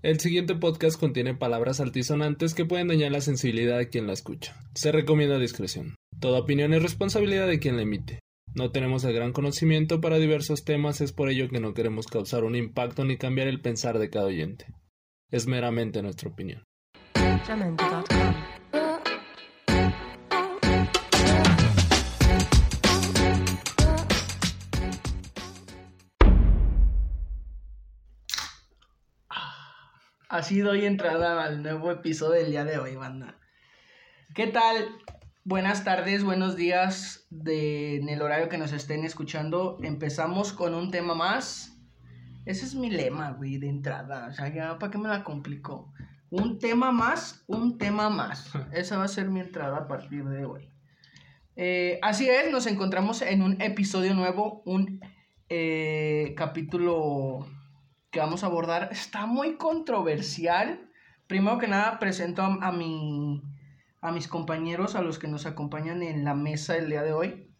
El siguiente podcast contiene palabras altisonantes que pueden dañar la sensibilidad de quien la escucha. Se recomienda discreción. Toda opinión es responsabilidad de quien la emite. No tenemos el gran conocimiento para diversos temas, es por ello que no queremos causar un impacto ni cambiar el pensar de cada oyente. Es meramente nuestra opinión. Así doy entrada al nuevo episodio del día de hoy, banda. ¿Qué tal? Buenas tardes, buenos días de, en el horario que nos estén escuchando. Empezamos con un tema más. Ese es mi lema, güey, de entrada. O sea, ya, ¿para qué me la complico? Un tema más, un tema más. Esa va a ser mi entrada a partir de hoy. Eh, así es, nos encontramos en un episodio nuevo, un eh, capítulo que vamos a abordar está muy controversial. Primero que nada, presento a, a, mi, a mis compañeros, a los que nos acompañan en la mesa el día de hoy.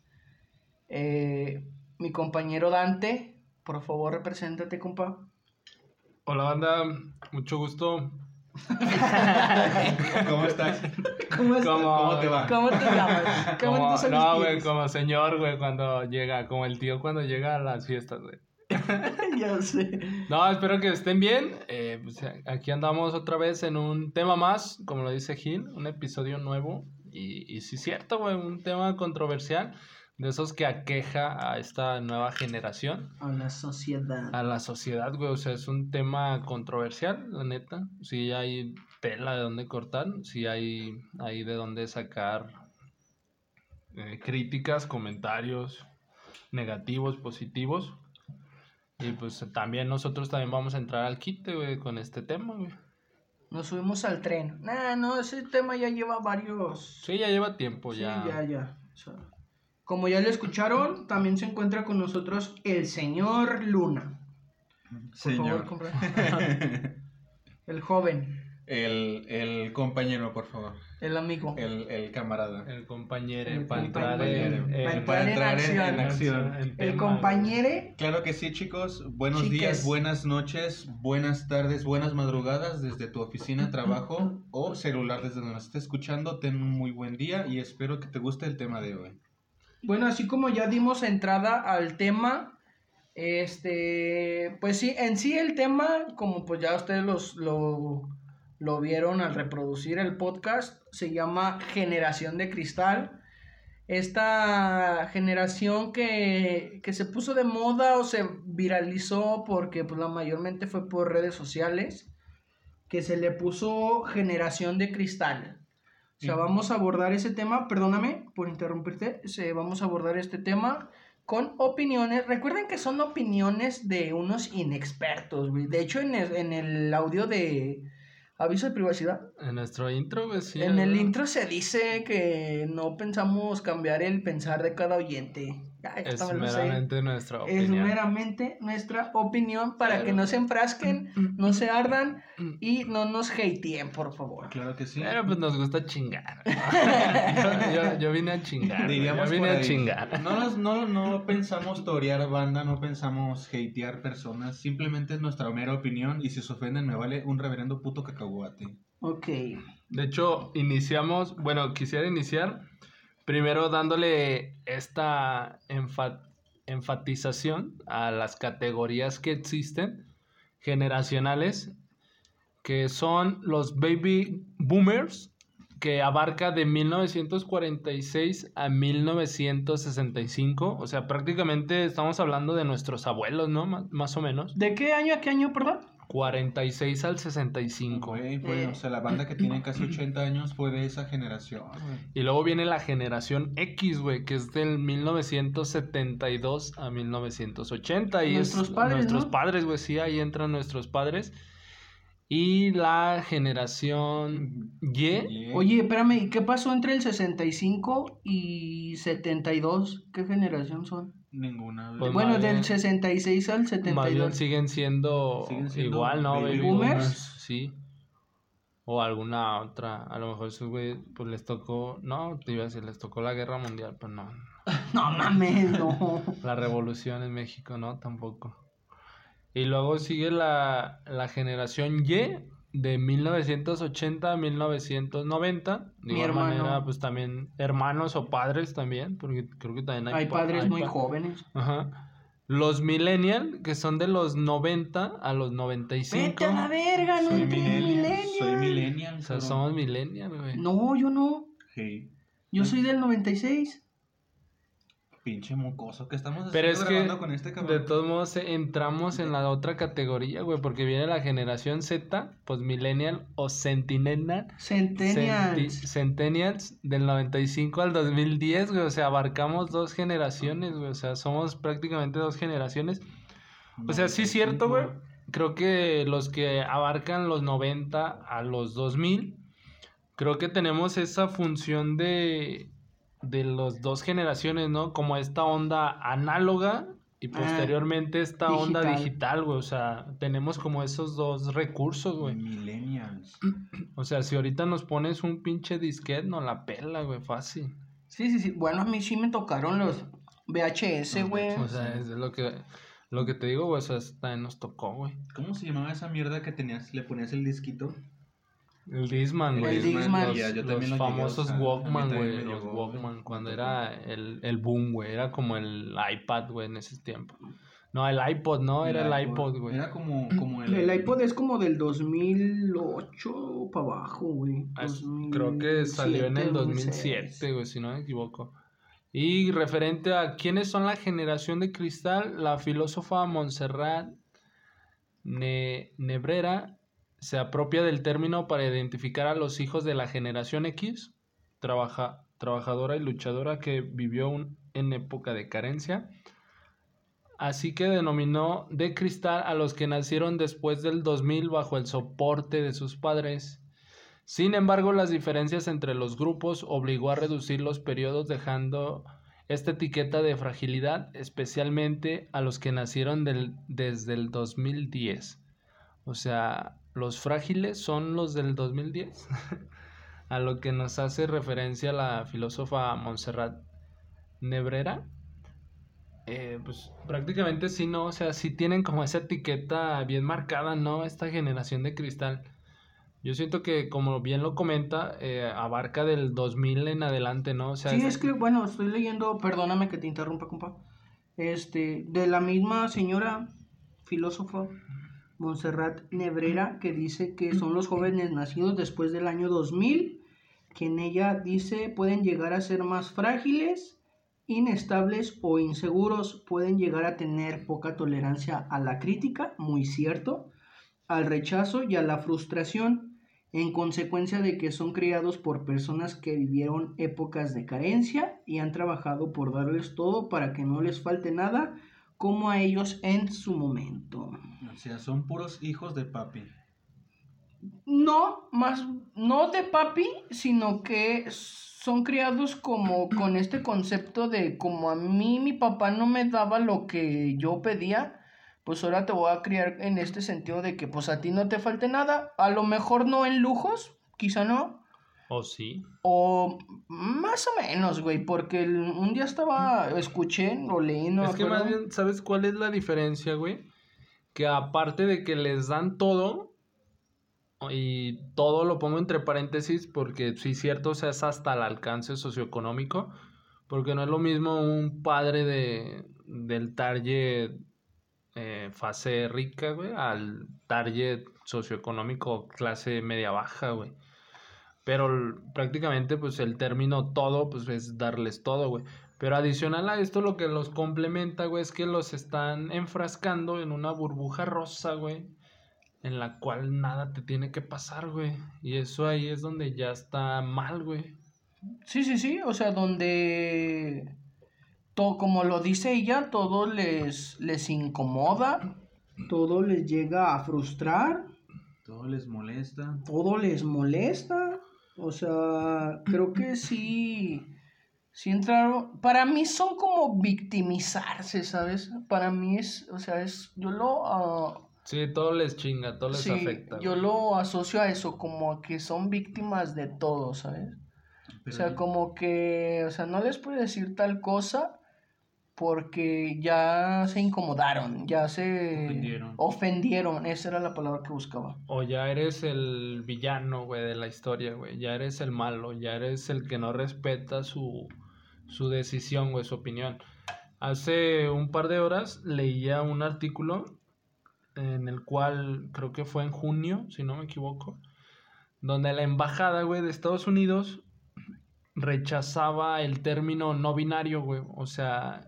Eh, mi compañero Dante, por favor, represéntate, compa. Hola banda, mucho gusto. ¿Cómo estás? ¿Cómo, estás? ¿Cómo, ¿Cómo te va? ¿Cómo te llamas? ¿Cómo Como- te no, güey, como señor, güey, cuando llega, como el tío cuando llega a las fiestas, güey. ya sé. No, espero que estén bien. Eh, pues, aquí andamos otra vez en un tema más, como lo dice Gil, un episodio nuevo. Y, y sí cierto, güey, un tema controversial, de esos que aqueja a esta nueva generación, A la sociedad. a la sociedad, güey. O sea, es un tema controversial, la neta. Sí hay tela de dónde cortar, sí hay, hay de dónde sacar eh, críticas, comentarios negativos, positivos. Y pues también nosotros también vamos a entrar al quite, güey, con este tema, güey. Nos subimos al tren. Nah, no, ese tema ya lleva varios. Sí, ya lleva tiempo, Sí, ya. ya, ya. O sea, como ya lo escucharon, también se encuentra con nosotros el señor Luna. Por Señor. favor, compra- El joven, El, el compañero, por favor. el amigo. El, el camarada. El compañero El para entrar compañero. en, Para en entrar en, en acción. acción. en El tema, compañere. Claro que sí, chicos. Buenos Chiques. días, buenas noches, buenas tardes, buenas madrugadas desde tu oficina, trabajo o celular desde donde nos estés escuchando. Ten un muy buen día y espero que te guste el tema de hoy. Bueno, así como ya dimos entrada al tema, este, pues sí, en sí el tema, como pues ya ustedes los, lo, lo vieron al reproducir el podcast, se llama Generación de Cristal. Esta generación que, que se puso de moda o se viralizó porque pues la mayormente fue por redes sociales, que se le puso Generación de Cristal. O sea, vamos a abordar ese tema, perdóname por interrumpirte, se, vamos a abordar este tema con opiniones. Recuerden que son opiniones de unos inexpertos, güey. De hecho, en el, en el audio de aviso de privacidad, En nuestro intro, güey, sí. en el intro se dice que no pensamos cambiar el pensar de cada oyente. Es meramente nuestra Es opinión. meramente nuestra opinión para que no se enfrasquen, no se ardan y no nos hateen, por favor. Claro que sí. Pero pues nos gusta chingar. yo, yo- yo vine a chingar. Diríamos yo vine por a chingar. No, nos- no, no pensamos torear banda, no pensamos hatear personas, simplemente es nuestra mera opinión y si se ofenden me vale un reverendo puto cacahuate. Ok. De hecho, iniciamos, bueno, quisiera iniciar primero dándole esta enfa- enfatización a las categorías que existen generacionales, que son los baby boomers, que abarca de 1946 a 1965, o sea, prácticamente estamos hablando de nuestros abuelos, ¿no? Má- Más o menos. ¿De qué año a qué año, perdón? 46 al 65. Güey, güey, Eh. o sea, la banda que tiene casi 80 años fue de esa generación. Y luego viene la generación X, güey, que es del 1972 a 1980. Y Nuestros es padres, Nuestros ¿no? padres, güey, sí, ahí entran nuestros padres. Y la generación Y. Y- Oye, espérame, ¿y qué pasó entre el 65 y 72? ¿Qué generación son? Ninguna. Pues bueno, del 66 al Más bien 72. siguen siendo, Siguen siendo igual, ¿no? baby boomers. boomers, Sí. O alguna otra. A lo mejor esos güey, pues les tocó. No, te iba a decir, les tocó la guerra mundial, pues no. No mames, no. La revolución en México, no, tampoco. Y luego sigue la, la generación Y de 1980 a 1990. De Mi igual hermano. manera, pues también hermanos o padres también, porque creo que también hay, Hay pa- padres hay muy pa- jóvenes. Ajá. Los millennial, que son de los 90 a los 95. Vete a la verga, no Soy millennial. millennial. Soy millennial. O sea, cabrón. somos millennial, güey. No, yo no. Hey, Yo soy del 96. Pinche mocoso. ¿Qué estamos haciendo Pero es que, con este de cabrón? todos modos, eh, entramos en la otra categoría, güey, porque viene la generación Z, pues millennial o centennial. Centennials. Centi- Centennials del 95 al 2010, güey. O sea, abarcamos dos generaciones, güey. O sea, somos prácticamente dos generaciones. O sea, sí es cierto, güey. Creo que los que abarcan los 90 a los 2000, creo que tenemos esa función de, de las dos generaciones, ¿no? Como esta onda análoga y Ah, posteriormente esta onda digital. digital, güey. O sea, tenemos como esos dos recursos, güey. Millennials. O sea, si ahorita nos pones un pinche disquete, no la pela, güey, fácil. Sí, sí, sí. Bueno, a mí sí me tocaron los VHS, güey. O sea, es lo que, lo que te digo, güey, o sea, eso también nos tocó, güey. ¿Cómo se llamaba esa mierda que tenías? Le ponías el disquito. El Disman, El güey. Los, llegué famosos Walkman, güey. Los Walkman, cuando era el, el boom, güey. Era como el iPad, güey, en ese tiempo. No, el iPod, no, era el iPod, güey. Era como, como el... El iPod es como del 2008 para abajo, güey. Ah, Creo que salió en el 2007, güey, si no me equivoco. Y referente a quiénes son la generación de cristal, la filósofa Montserrat Ne- Nebrera se apropia del término para identificar a los hijos de la generación X, trabaja, trabajadora y luchadora que vivió en época de carencia. Así que denominó de cristal a los que nacieron después del 2000 bajo el soporte de sus padres. Sin embargo, las diferencias entre los grupos obligó a reducir los periodos dejando esta etiqueta de fragilidad especialmente a los que nacieron desde el 2010. O sea, los frágiles son los del 2010. a lo que nos hace referencia la filósofa Montserrat Nebrera. Eh, pues prácticamente sí, ¿no? O sea, sí tienen como esa etiqueta bien marcada, ¿no? Esta generación de cristal. Yo siento que, como bien lo comenta, eh, abarca del 2000 en adelante, ¿no? O sea, Sí, es que, bueno, estoy leyendo, perdóname que te interrumpa, compa. Este, de la misma señora filósofa Montserrat Nebrera, que dice que son los jóvenes nacidos después del año 2000, que en ella dice pueden llegar a ser más frágiles, inestables o inseguros, pueden llegar a tener poca tolerancia a la crítica, muy cierto, al rechazo y a la frustración, en consecuencia de que son criados por personas que vivieron épocas de carencia y han trabajado por darles todo para que no les falte nada, como a ellos en su momento. O sea, son puros hijos de papi. No, más, no de papi, sino que son criados como con este concepto de como a mí mi papá no me daba lo que yo pedía, pues ahora te voy a criar en este sentido de que pues a ti no te falte nada, a lo mejor no en lujos, quizá no, o sí. o más o menos, güey, porque el- un día estaba, escuché o leí, no es que más bien, ¿sabes cuál es la diferencia, güey? Que aparte de que les dan todo, y todo lo pongo entre paréntesis porque sí cierto, o sea, es hasta el alcance socioeconómico, porque no es lo mismo un padre de, del target eh, fase rica, güey, al target socioeconómico clase media baja, güey. Pero prácticamente, pues el término todo, pues es darles todo, güey. Pero adicional a esto, lo que los complementa, güey, es que los están enfrascando en una burbuja rosa, güey. En la cual nada te tiene que pasar, güey. Y eso ahí es donde ya está mal, güey. Sí, sí, sí, o sea, donde, todo, como lo dice ella, todo les, les incomoda, todo les llega a frustrar, Todo les molesta. todo les molesta, o sea, creo que sí, sí entraron, para mí son como victimizarse, ¿sabes? Para mí es, o sea, es, yo lo... ah, Sí, todo les chinga, todo les sí, afecta. yo lo asocio a eso, como a que son víctimas de todo, ¿sabes? Pero O sea, como que, o sea, no les puedo decir tal cosa, porque ya se incomodaron, ya se Ofendieron. ofendieron, esa era la palabra que buscaba. O ya eres el villano, güey, de la historia, güey. Ya eres el malo, ya eres el que no respeta su, su decisión, güey, su opinión. Hace un par de horas leía un artículo en el cual, creo que fue en junio, si no me equivoco, donde la embajada, güey, de Estados Unidos rechazaba el término no binario, güey. O sea,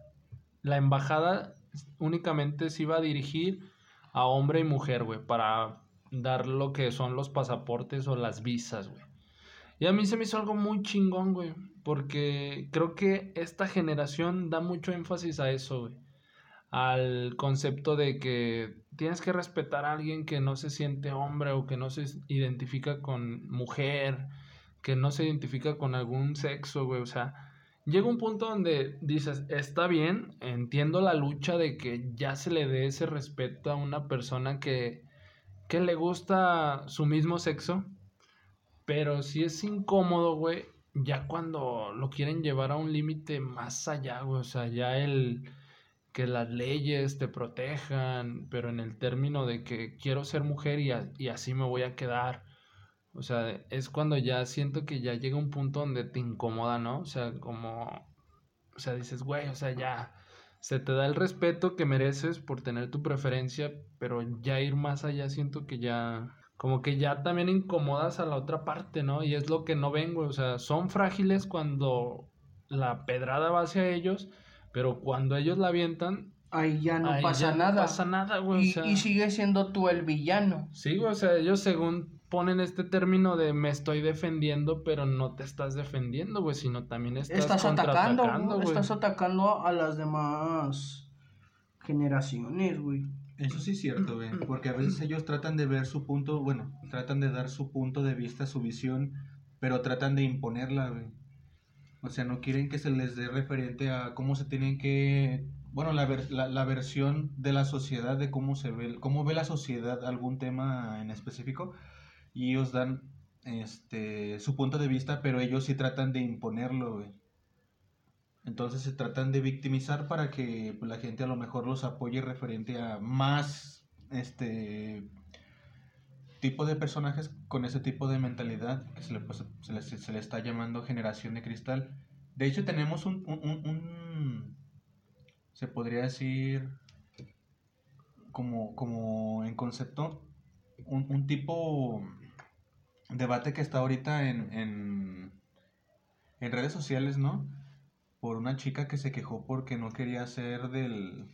la embajada únicamente se iba a dirigir a hombre y mujer, güey, para dar lo que son los pasaportes o las visas, güey. Y a mí se me hizo algo muy chingón, güey, porque creo que esta generación da mucho énfasis a eso, güey. Al concepto de que tienes que respetar a alguien que no se siente hombre o que no se identifica con mujer, que no se identifica con algún sexo, güey. O sea, llega un punto donde dices, está bien, entiendo la lucha de que ya se le dé ese respeto a una persona que, que le gusta su mismo sexo, pero si es incómodo, güey, ya cuando lo quieren llevar a un límite más allá, güey, o sea, ya el que las leyes te protejan, pero en el término de que quiero ser mujer y, así me voy a quedar. O sea, es cuando ya siento que ya llega un punto donde te incomoda, ¿no? O sea, como, o sea, dices, güey, o sea, ya se te da el respeto que mereces por tener tu preferencia, pero ya ir más allá siento que ya, como que ya también incomodas a la otra parte, ¿no? Y es lo que no ven, güey, o sea, son frágiles cuando la pedrada va hacia ellos, pero cuando ellos la avientan, Ahí ya no ahí pasa ya nada. No pasa nada, güey. y, o sea, y sigue siendo tú el villano. Sí, güey, o sea, ellos según ponen este término de me estoy defendiendo, pero no te estás defendiendo, güey, sino también estás, Estás, atacando, güey. estás atacando a las demás generaciones, güey. Eso sí es cierto, güey, porque a veces ellos tratan de ver su punto, bueno, tratan de dar su punto de vista, su visión, pero tratan de imponerla, güey. O sea, no quieren que se les dé referente a cómo se tienen que, bueno, la, ver- la, la versión de la sociedad, de cómo se ve, cómo ve la sociedad algún tema en específico, y ellos dan este su punto de vista, pero ellos sí tratan de imponerlo. Entonces se tratan de victimizar para que pues, la gente a lo mejor los apoye referente a más este tipo de personajes con ese tipo de mentalidad que se le, pues, se le, se le está llamando generación de cristal. De hecho tenemos un, un, un- un- se podría decir como, como en concepto un, un tipo debate que está ahorita en, en, en redes sociales, ¿no? por una chica que se quejó porque no quería ser del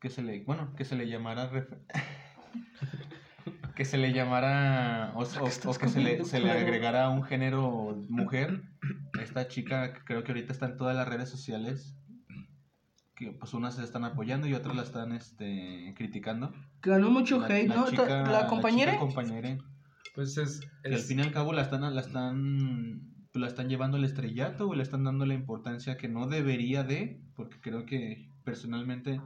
que se le bueno que se le llamara que se le llamara o, o- o que se le, se le agregara un género mujer esta chica creo que ahorita está en todas las redes sociales que pues unas se están apoyando y otras la están este criticando ganó mucho la, hate, la ¿no? chica- la, la compañera. chica compañera Pues es, que al es- fin y al cabo la están, la están, pues, la están llevando al estrellato o le están dando la importancia que no debería de, porque creo que personalmente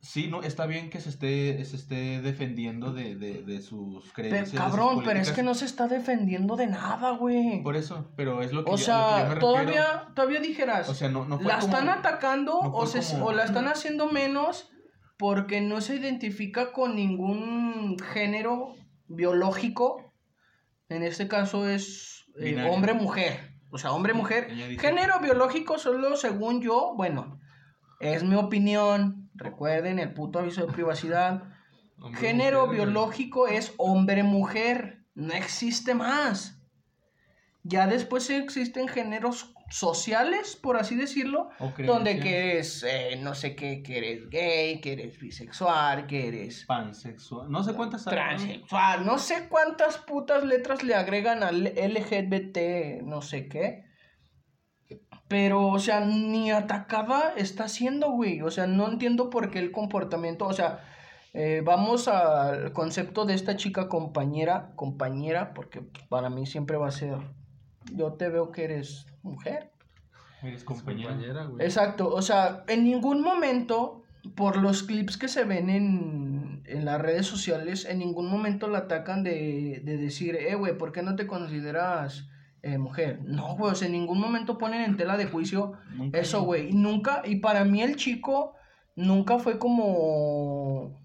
sí, no, está bien que se esté, se esté defendiendo de, de, de sus Pero, creencias. de sus cabrón, pero es que no se está defendiendo de nada, güey. Por eso, pero es lo que, O yo- a lo que yo sea, me refiero. todavía, todavía dijeras, O sea, no, no fue la como- están atacando no o, se, como- o la están haciendo menos porque no se identifica con ningún género biológico. En este caso es eh, hombre-mujer. O sea, hombre-mujer. Género biológico solo según yo, bueno, es mi opinión. Recuerden el puto aviso de privacidad. hombre, Género mujer, biológico es hombre-mujer. No existe más. Ya después existen géneros sociales, por así decirlo, donde que eres, eh, no sé qué, que eres gay, que eres bisexual, que eres pansexual, no sé cuántas transexual, no sé cuántas putas letras le agregan al LGBT, no sé qué. Pero, o sea, ni atacada está haciendo, güey. O sea, no entiendo por qué el comportamiento. O sea, eh, vamos al concepto de esta chica compañera, compañera, porque para mí siempre va a ser. Yo te veo que eres mujer. Eres Es compañera. compañera, güey. Exacto, o sea, en ningún momento, por los clips que se ven en, en las redes sociales, en ningún momento la atacan de, de decir, eh, güey, ¿por qué no te consideras eh, mujer. No, güey, o sea, en ningún momento ponen en tela de juicio Nunca- eso, güey. Y nunca, y para mí el chico nunca fue como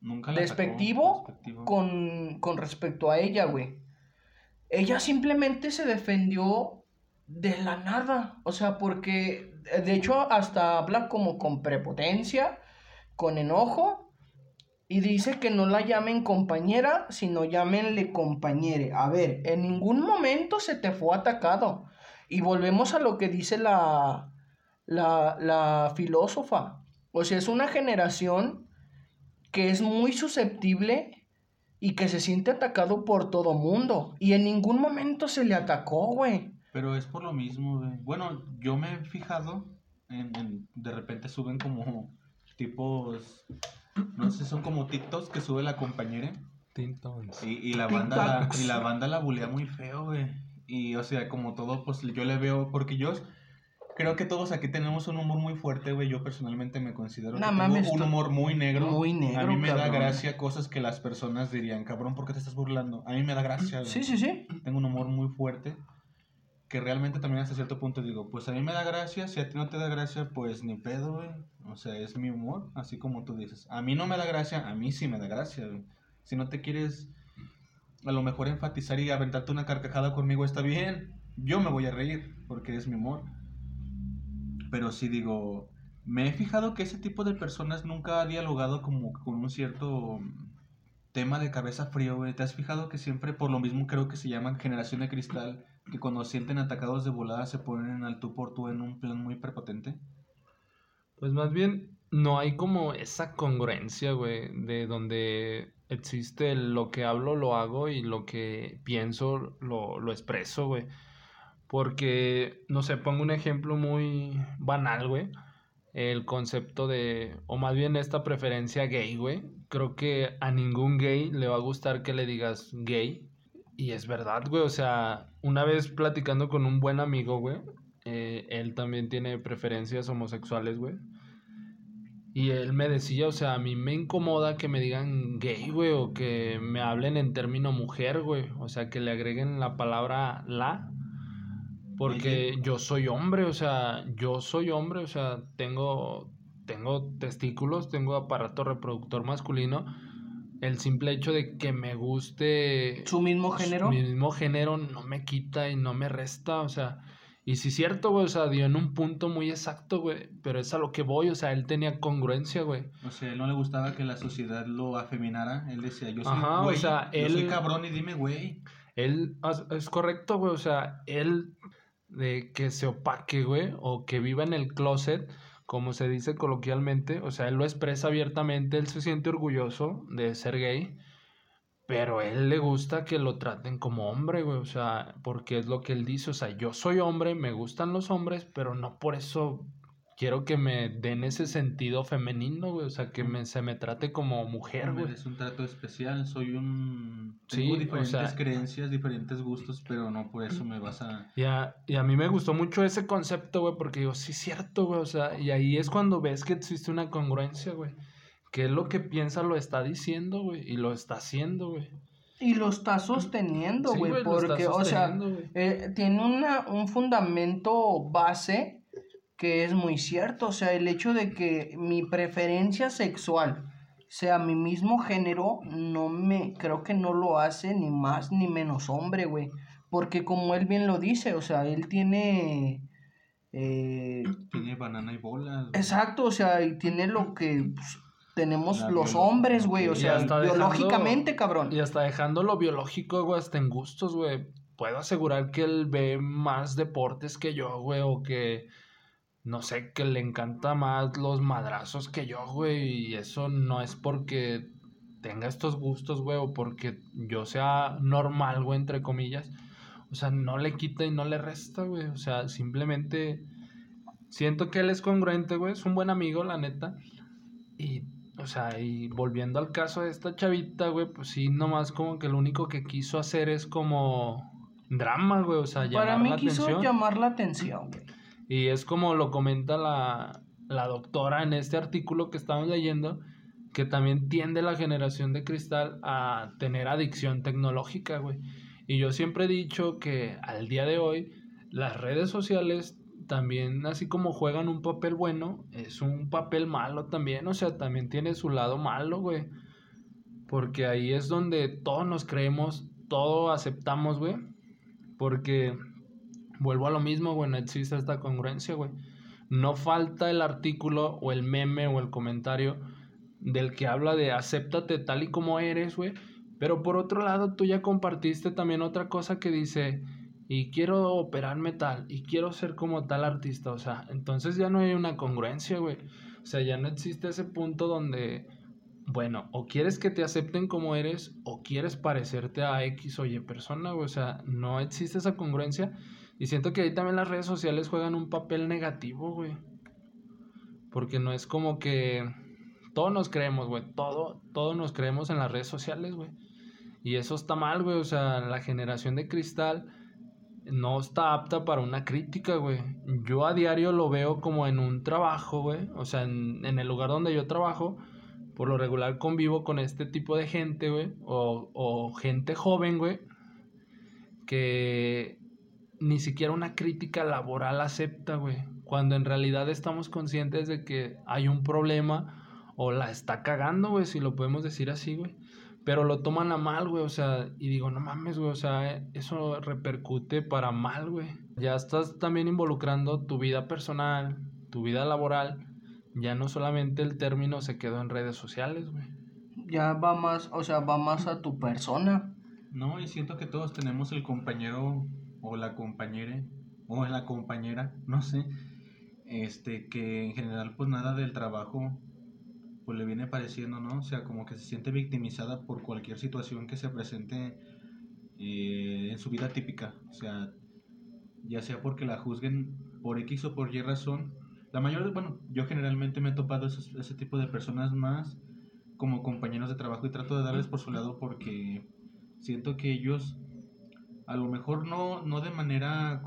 Nunca la atacó, despectivo despectivo. con, con respecto a ella, güey. Ella simplemente se defendió de la nada. O sea, porque de hecho hasta habla como con prepotencia, con enojo. Y dice que no la llamen compañera, sino llámenle compañere. A ver, en ningún momento se te fue atacado. Y volvemos a lo que dice la, la, la filósofa. O sea, es una generación que es muy susceptible y que se siente atacado por todo mundo. Y en ningún momento se le atacó, güey. Pero es por lo mismo, güey. Bueno, yo me he fijado en, en- de repente suben como tipos, no sé, son como TikToks que sube la compañera Tintons. y, y la banda la, TikToks. y la banda la bulea muy feo, güey. Y o sea, como todo, pues yo le veo, porque yo creo que todos aquí tenemos un humor muy fuerte, güey. Yo personalmente me considero No que mames, tengo un humor muy negro. muy negro, A mí me da gracia cosas que las personas dirían, cabrón, ¿por qué te estás burlando? A mí me da gracia, Sí, sí, sí. tengo un humor muy fuerte que realmente también hasta cierto punto digo, pues a mí me da gracia, si a ti no te da gracia, pues ni pedo, güey. O sea, es mi humor, así como tú dices. A mí no me da gracia, a mí sí me da gracia, güey. Si no te quieres a lo mejor enfatizar y aventarte una carcajada conmigo está bien. Yo me voy a reír porque es mi humor. Pero sí digo, me he fijado que ese tipo de personas nunca ha dialogado como con un cierto tema de cabeza frío, güey. ¿Te has fijado que siempre, por lo mismo creo que se llaman generación de cristal, que cuando sienten atacados de volada se ponen al tú por tú en un plan muy prepotente? Pues más bien no hay como esa congruencia, güey, de donde existe lo que hablo lo hago y lo que pienso lo, lo expreso, güey. Porque, no sé, pongo un ejemplo muy banal, güey. El concepto de, o más bien esta preferencia gay, güey. Creo que a ningún gay le va a gustar que le digas gay. Y es verdad, güey. O sea, una vez platicando con un buen amigo, güey. eh, él también tiene preferencias homosexuales, güey. Y él me decía, o sea, a mí me incomoda que me digan gay, güey, o que me hablen en término mujer, güey. O sea, que le agreguen la palabra la. Porque yo soy hombre, o sea, yo soy hombre, o sea, tengo, tengo testículos, tengo aparato reproductor masculino. El simple hecho de que me guste Su mismo género. mi mismo género no me quita y no me resta, o sea, y sí es cierto, güey, o sea, dio en un punto muy exacto, güey, pero es a lo que voy, o sea, él tenía congruencia, güey. O sea, a él no le gustaba que la sociedad lo afeminara. Él decía, yo soy Ajá, o güey, sea, yo soy él- cabrón y dime güey. Él, es correcto, güey, o sea, él de que se opaque, güey, o que viva en el closet, como se dice coloquialmente, o sea, él lo expresa abiertamente, él se siente orgulloso de ser gay, pero a él le gusta que lo traten como hombre, güey, o sea, porque es lo que él dice, o sea, yo soy hombre, me gustan los hombres, pero no por eso quiero que me den ese sentido femenino, güey, o sea, que me, se me trate como mujer, güey. Es un trato especial, soy un... Sí, Tengo o diferentes sea- creencias, diferentes gustos, pero no por eso me vas a... Y a, y a mí me gustó mucho ese concepto, güey, porque digo, sí es cierto, güey, o sea, y ahí es cuando ves que existe una congruencia, güey. Que es lo que piensa lo está diciendo, güey, y lo está haciendo, güey. Y lo está sosteniendo, Sí, güey, güey, lo está porque, o sea, eh, tiene una, un fundamento base que es muy cierto, o sea, el hecho de que mi preferencia sexual sea mi mismo género, no me, creo que no lo hace ni más ni menos hombre, güey, porque como él bien lo dice, o sea, él tiene... eh, Tiene banana y bolas. güey. Exacto, o sea, y tiene lo que pues, tenemos La los hombres, güey, o sea, dejando- biológicamente, cabrón. Y hasta dejando lo biológico, güey, hasta en gustos, güey. Puedo asegurar que él ve más deportes que yo, güey, o que, no sé, que le encanta más los madrazos que yo, güey. Y eso no es porque tenga estos gustos, güey, o porque yo sea normal, güey, entre comillas. O sea, no le quita y no le resta, güey. O sea, simplemente siento que él es congruente, güey. Es un buen amigo, la neta. Y, o sea, y volviendo al caso de esta chavita, güey, pues sí, nomás como que lo único que quiso hacer es como drama, güey. O sea, llamar Para mí la quiso atención. llamar la atención, güey. Y es como lo comenta la, la doctora en este artículo que estamos leyendo, que también tiende la generación de cristal a tener adicción tecnológica, güey. Y yo siempre he dicho que al día de hoy las redes sociales también, así como juegan un papel bueno, es un papel malo también. O sea, también tiene su lado malo, güey. Porque ahí es donde todos nos creemos, todo aceptamos, güey. Porque vuelvo a lo mismo, güey, no existe esta congruencia, güey. No falta el artículo o el meme o el comentario del que habla de acéptate tal y como eres, güey. Pero por otro lado, tú ya compartiste también otra cosa que dice, y quiero operarme tal, y quiero ser como tal artista, o sea, entonces ya no hay una congruencia, güey. O sea, ya no existe ese punto donde, bueno, o quieres que te acepten como eres, o quieres parecerte a X o Y persona, güey. O sea, no existe esa congruencia. Y siento que ahí también las redes sociales juegan un papel negativo, güey. Porque no es como que todos nos creemos, güey. Todo, todos nos creemos en las redes sociales, güey. Y eso está mal, güey. O sea, la generación de cristal no está apta para una crítica, güey. Yo a diario lo veo como en un trabajo, güey. O sea, en, en el lugar donde yo trabajo, por lo regular convivo con este tipo de gente, güey. O, o gente joven, güey. Que ni siquiera una crítica laboral acepta, güey. Cuando en realidad estamos conscientes de que hay un problema o la está cagando, güey, si lo podemos decir así, güey. Pero lo toman a mal, güey, o sea, y digo, no mames, güey, o sea, eso repercute para mal, güey. Ya estás también involucrando tu vida personal, tu vida laboral. Ya no solamente el término se quedó en redes sociales, güey. Ya va más, o sea, va más a tu persona. No, y siento que todos tenemos el compañero o la compañera o la compañera, no sé, este que en general pues nada del trabajo pues le viene pareciendo, ¿no? O sea, como que se siente victimizada por cualquier situación que se presente eh, en su vida típica, o sea, ya sea porque la juzguen por X o por Y razón. La mayoría, bueno, yo generalmente me he topado ese tipo de personas más como compañeros de trabajo y trato de darles por su lado porque siento que ellos a lo mejor no, no de manera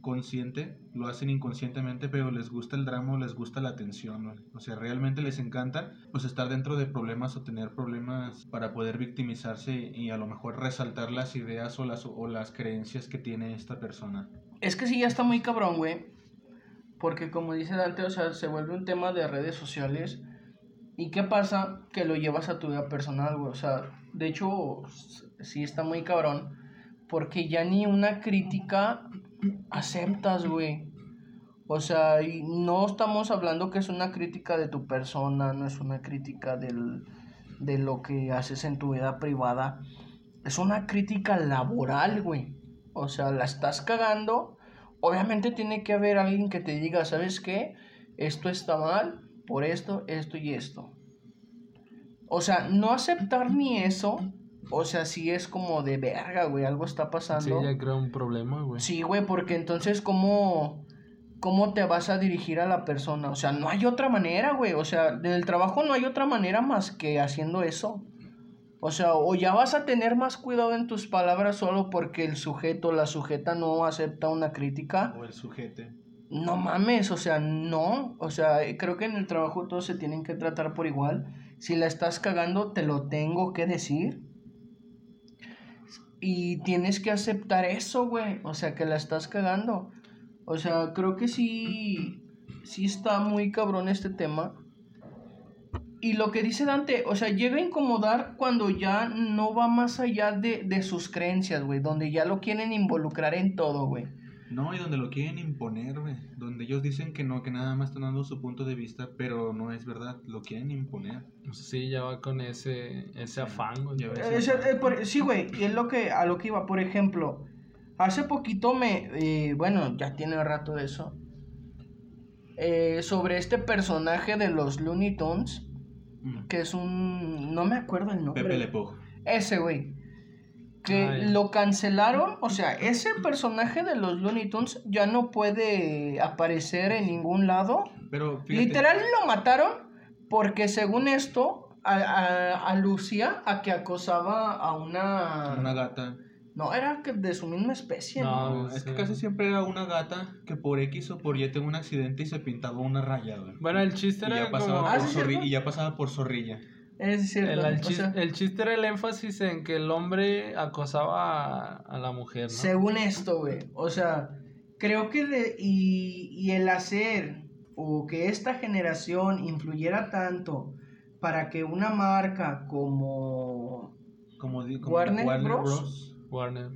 consciente, lo hacen inconscientemente, pero les gusta el drama, les gusta la atención, o sea, realmente les encanta pues estar dentro de problemas o tener problemas para poder victimizarse y a lo mejor resaltar las ideas o las, o las creencias que tiene esta persona. Es que sí, ya está muy cabrón, güey. Porque como dice Dante, o sea, se vuelve un tema de redes sociales. ¿Y qué pasa? Que lo llevas a tu vida personal, güey. O sea, de hecho, sí está muy cabrón. Porque ya ni una crítica aceptas, güey. O sea, y no estamos hablando que es una crítica de tu persona, no es una crítica del, de lo que haces en tu vida privada. Es una crítica laboral, güey. O sea, la estás cagando. Obviamente tiene que haber alguien que te diga, ¿sabes qué? Esto está mal por esto, esto y esto. O sea, no aceptar ni eso. O sea, sí es como de verga, güey. Algo está Sí, pasando. ya creo un problema, güey. Sí, güey, porque entonces, ¿cómo, ¿cómo te vas a dirigir a la persona? O sea, no hay otra manera, güey. O sea, del trabajo no hay otra manera más que haciendo eso. O sea, o ya vas a tener más cuidado en tus palabras solo porque el sujeto o la sujeta no acepta una crítica. O el sujete. No mames, o sea, no. O sea, creo que en el trabajo todos se tienen que tratar por igual. Si la estás cagando, te lo tengo que decir. Y tienes que aceptar eso, güey. O sea, que la estás cagando. O sea, creo que sí. Sí está muy cabrón este tema. Y lo que dice Dante, o sea, llega a incomodar cuando ya no va más allá de, de sus creencias, güey. Donde ya lo quieren involucrar en todo, güey. No, y donde lo quieren imponer, güey. Donde ellos dicen que no, que nada más están dando su punto de vista, pero no es verdad, lo quieren imponer. Sí, ya va con ese, ese afán, güey. Ya ves. Eh, eh, por- sí, güey, y es lo que, a lo que iba. Por ejemplo, hace poquito me, eh, bueno, ya tiene rato de eso, eh, sobre este personaje de los Looney Tunes, Mm. que es un, no me acuerdo el nombre. Pepe Le Pew. Ese, güey. Que Ah, lo cancelaron, o sea, ese personaje de los Looney Tunes ya no puede aparecer en ningún lado. Pero fíjate, Literal lo mataron porque según esto a, a- alucía a que acosaba a una... una gata. No, era que de su misma especie. No, es que casi siempre era una gata que por X o por Y tuvo un accidente y se pintaba una raya, güey. Bueno, el chiste Y era ya pasaba como... Ah, por ¿sí, zorri- cierto? y ya pasaba por zorrilla. Es cierto. El, el o chis- sea, el chiste era el énfasis en que el hombre acosaba a, a la mujer, ¿no? según esto, güey. O sea, creo que de, y, y el hacer o que esta generación influyera tanto para que una marca como Como, como Warner Bros. Warner.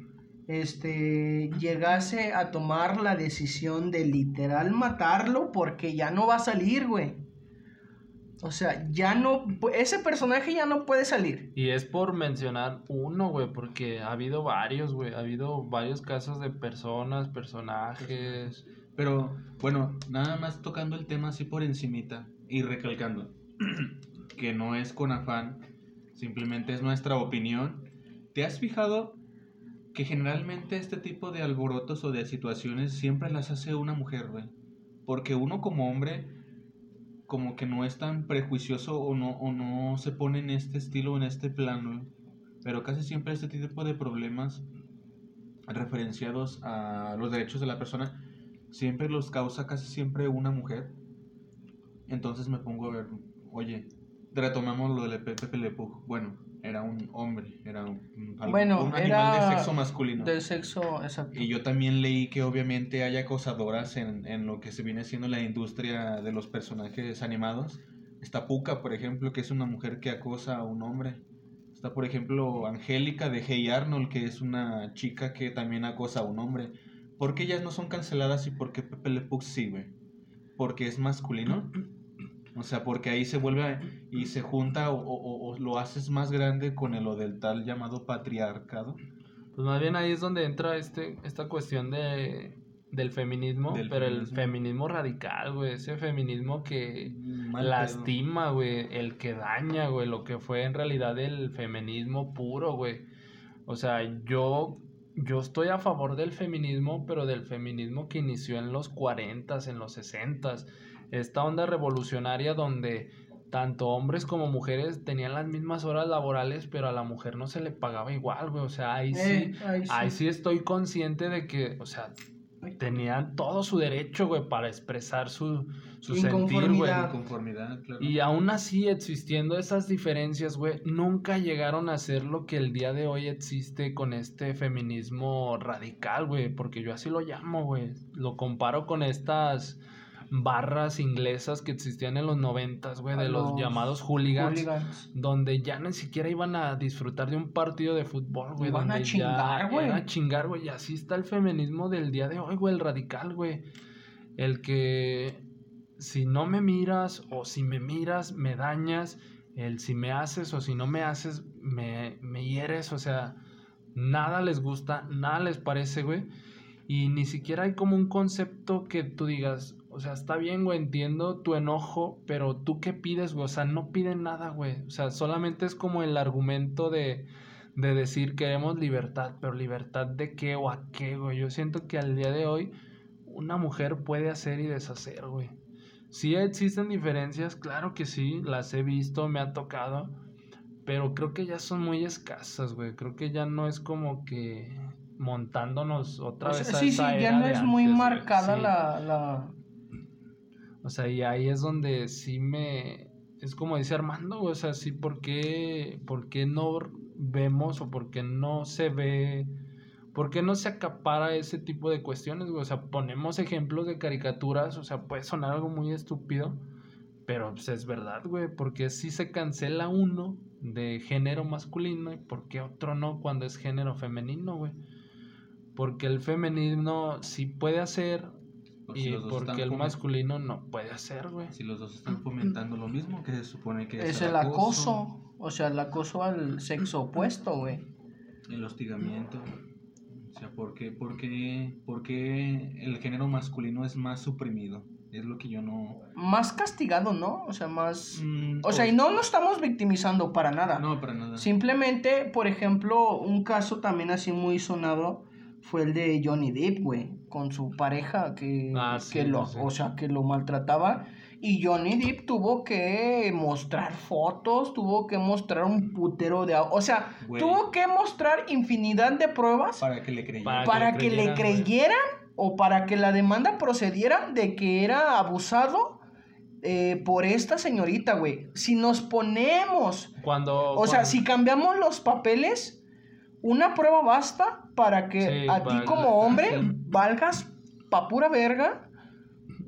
este llegase a tomar la decisión de literal matarlo porque ya no va a salir, güey. O sea, ya no ese personaje ya no puede salir. Y es por mencionar uno, güey, porque ha habido varios, güey. Ha habido varios casos de personas, personajes. Pero bueno, nada más tocando el tema así por encimita y recalcando que no es con afán, simplemente es nuestra opinión. ¿Te has fijado que generalmente este tipo de alborotos o de situaciones siempre las hace una mujer, güey? Porque uno como hombre como que no es tan prejuicioso o no, o no se pone en este estilo, en este plano. Pero casi siempre este tipo de problemas referenciados a los derechos de la persona siempre los causa casi siempre una mujer. Entonces me pongo a ver, oye, retomamos lo de Pepe Le. Bueno, era un hombre, era un, Bueno, un animal era de sexo masculino. De sexo, exacto. Y yo también leí que obviamente hay acosadoras en, en lo que se viene siendo la industria de los personajes animados. Está Puka, por ejemplo, que es una mujer que acosa a un hombre. Está, por ejemplo, Angélica de Hey Arnold, que es una chica que también acosa a un hombre. ¿Por qué ellas no son canceladas y por qué Pepe Le Pew sí, güey? Porque es masculino. O sea, porque ahí se vuelve y se junta o, o- o lo haces más grande con el, lo del tal llamado patriarcado. Pues más bien ahí es donde entra este, esta cuestión de, del feminismo, Del pero el feminismo. feminismo radical, güey. Ese feminismo que Mal pedo. lastima, güey. El que daña, güey. Lo que fue en realidad el feminismo puro, güey. O sea, yo, yo estoy a favor del feminismo, pero del feminismo que inició en los 40s, en los 60s. Esta onda revolucionaria donde tanto hombres como mujeres tenían las mismas horas laborales, pero a la mujer no se le pagaba igual, güey. O sea, ahí sí, Eh, ahí sí. ahí sí estoy consciente de que, o sea, tenían todo su derecho, güey, para expresar su, su sentir, güey. Inconformidad. Claro. Y aún así, existiendo esas diferencias, güey, nunca llegaron a ser lo que el día de hoy existe con este feminismo radical, güey, porque yo así lo llamo, güey. Lo comparo con estas barras inglesas que existían en los noventas, güey, de los, los llamados hooligans, Hooligans. donde ya ni siquiera iban a disfrutar de un partido de fútbol, güey. Iban a chingar, güey. Iban a chingar, güey, y así está el feminismo del día de hoy, güey, el radical, güey. El que si no me miras o si me miras, me dañas. El si me haces o si no me haces, me, me hieres. O sea, nada les gusta, nada les parece, güey. Y ni siquiera hay como un concepto que tú digas, o sea, está bien, güey, entiendo tu enojo, pero tú qué pides, güey. O sea, no piden nada, güey. O sea, solamente es como el argumento de, de decir queremos libertad, pero libertad de qué o a qué, güey. Yo siento que al día de hoy una mujer puede hacer y deshacer, güey. Sí existen diferencias, claro que sí, las he visto, me ha tocado, pero creo que ya son muy escasas, güey. Creo que ya no es como que montándonos otra O vez a sí, sí, esa ya era no de es muy antes, marcada Sí. la, la... O sea, y ahí es donde sí me... Es como dice Armando, o sea, sí, ¿por qué, por qué no vemos o por qué no se ve, por qué no se acapara ese tipo de cuestiones? O sea, ponemos ejemplos de caricaturas, o sea, puede sonar algo muy estúpido, pero pues, es verdad, güey, porque si se cancela uno de género masculino y por qué otro no cuando es género femenino, güey. Porque el femenino sí puede hacer Pues si y los dos porque están el masculino no puede hacer, güey. Si los dos están fomentando lo mismo, que se supone que es, Es el acoso. O sea, el acoso al sexo opuesto, güey. El hostigamiento. O sea, ¿por qué, por, qué, por qué el género masculino es más suprimido? Es lo que yo no... Más castigado, ¿no? O sea, más... Mm, O sea, y no nos estamos victimizando para nada. No, para nada. Simplemente, por ejemplo, un caso también así muy sonado fue el de Johnny Depp, güey, con su pareja que, Ah, sí, que lo, sí. o sea, que lo maltrataba y Johnny Depp tuvo que mostrar fotos, tuvo que mostrar un putero de, o sea, Güey. tuvo que mostrar infinidad de pruebas Para que le creyeran. Para para que le creyeran, o para que la demanda procediera de que era abusado eh, por esta señorita, güey. Si nos ponemos, Cuando. o sea, cuando- si cambiamos los papeles, una prueba basta para que Sí, a ti como hombre sí. valgas pa' pura verga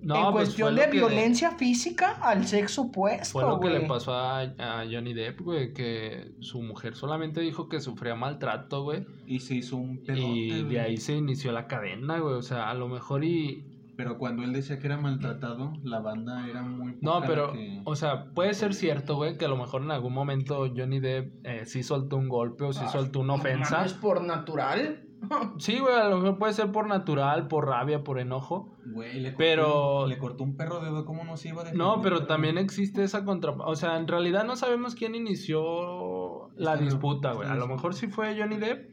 No, en pues cuestión de violencia física al sexo opuesto, Fue lo que le pasó a, a Johnny Depp, güey, que su mujer solamente dijo que sufría maltrato, güey. Y se hizo un pedote, Y güey. de ahí se inició la cadena, güey. O sea, a lo mejor y. Pero cuando él decía que era maltratado, la banda era muy No, poca la pero, que- o sea, puede ser cierto, güey, que a lo mejor en algún momento Johnny Depp eh, sí soltó un golpe o sí Ah, soltó una no ofensa. mames, por natural. Sí, güey, a lo mejor puede ser por natural, por rabia, por enojo. Güey, le cortó, pero- le cortó un perro dedo, ¿cómo no se iba a defender? No, pero también existe esa contra... O sea, en realidad no sabemos quién inició la disputa, güey. A lo mejor sí fue Johnny Depp,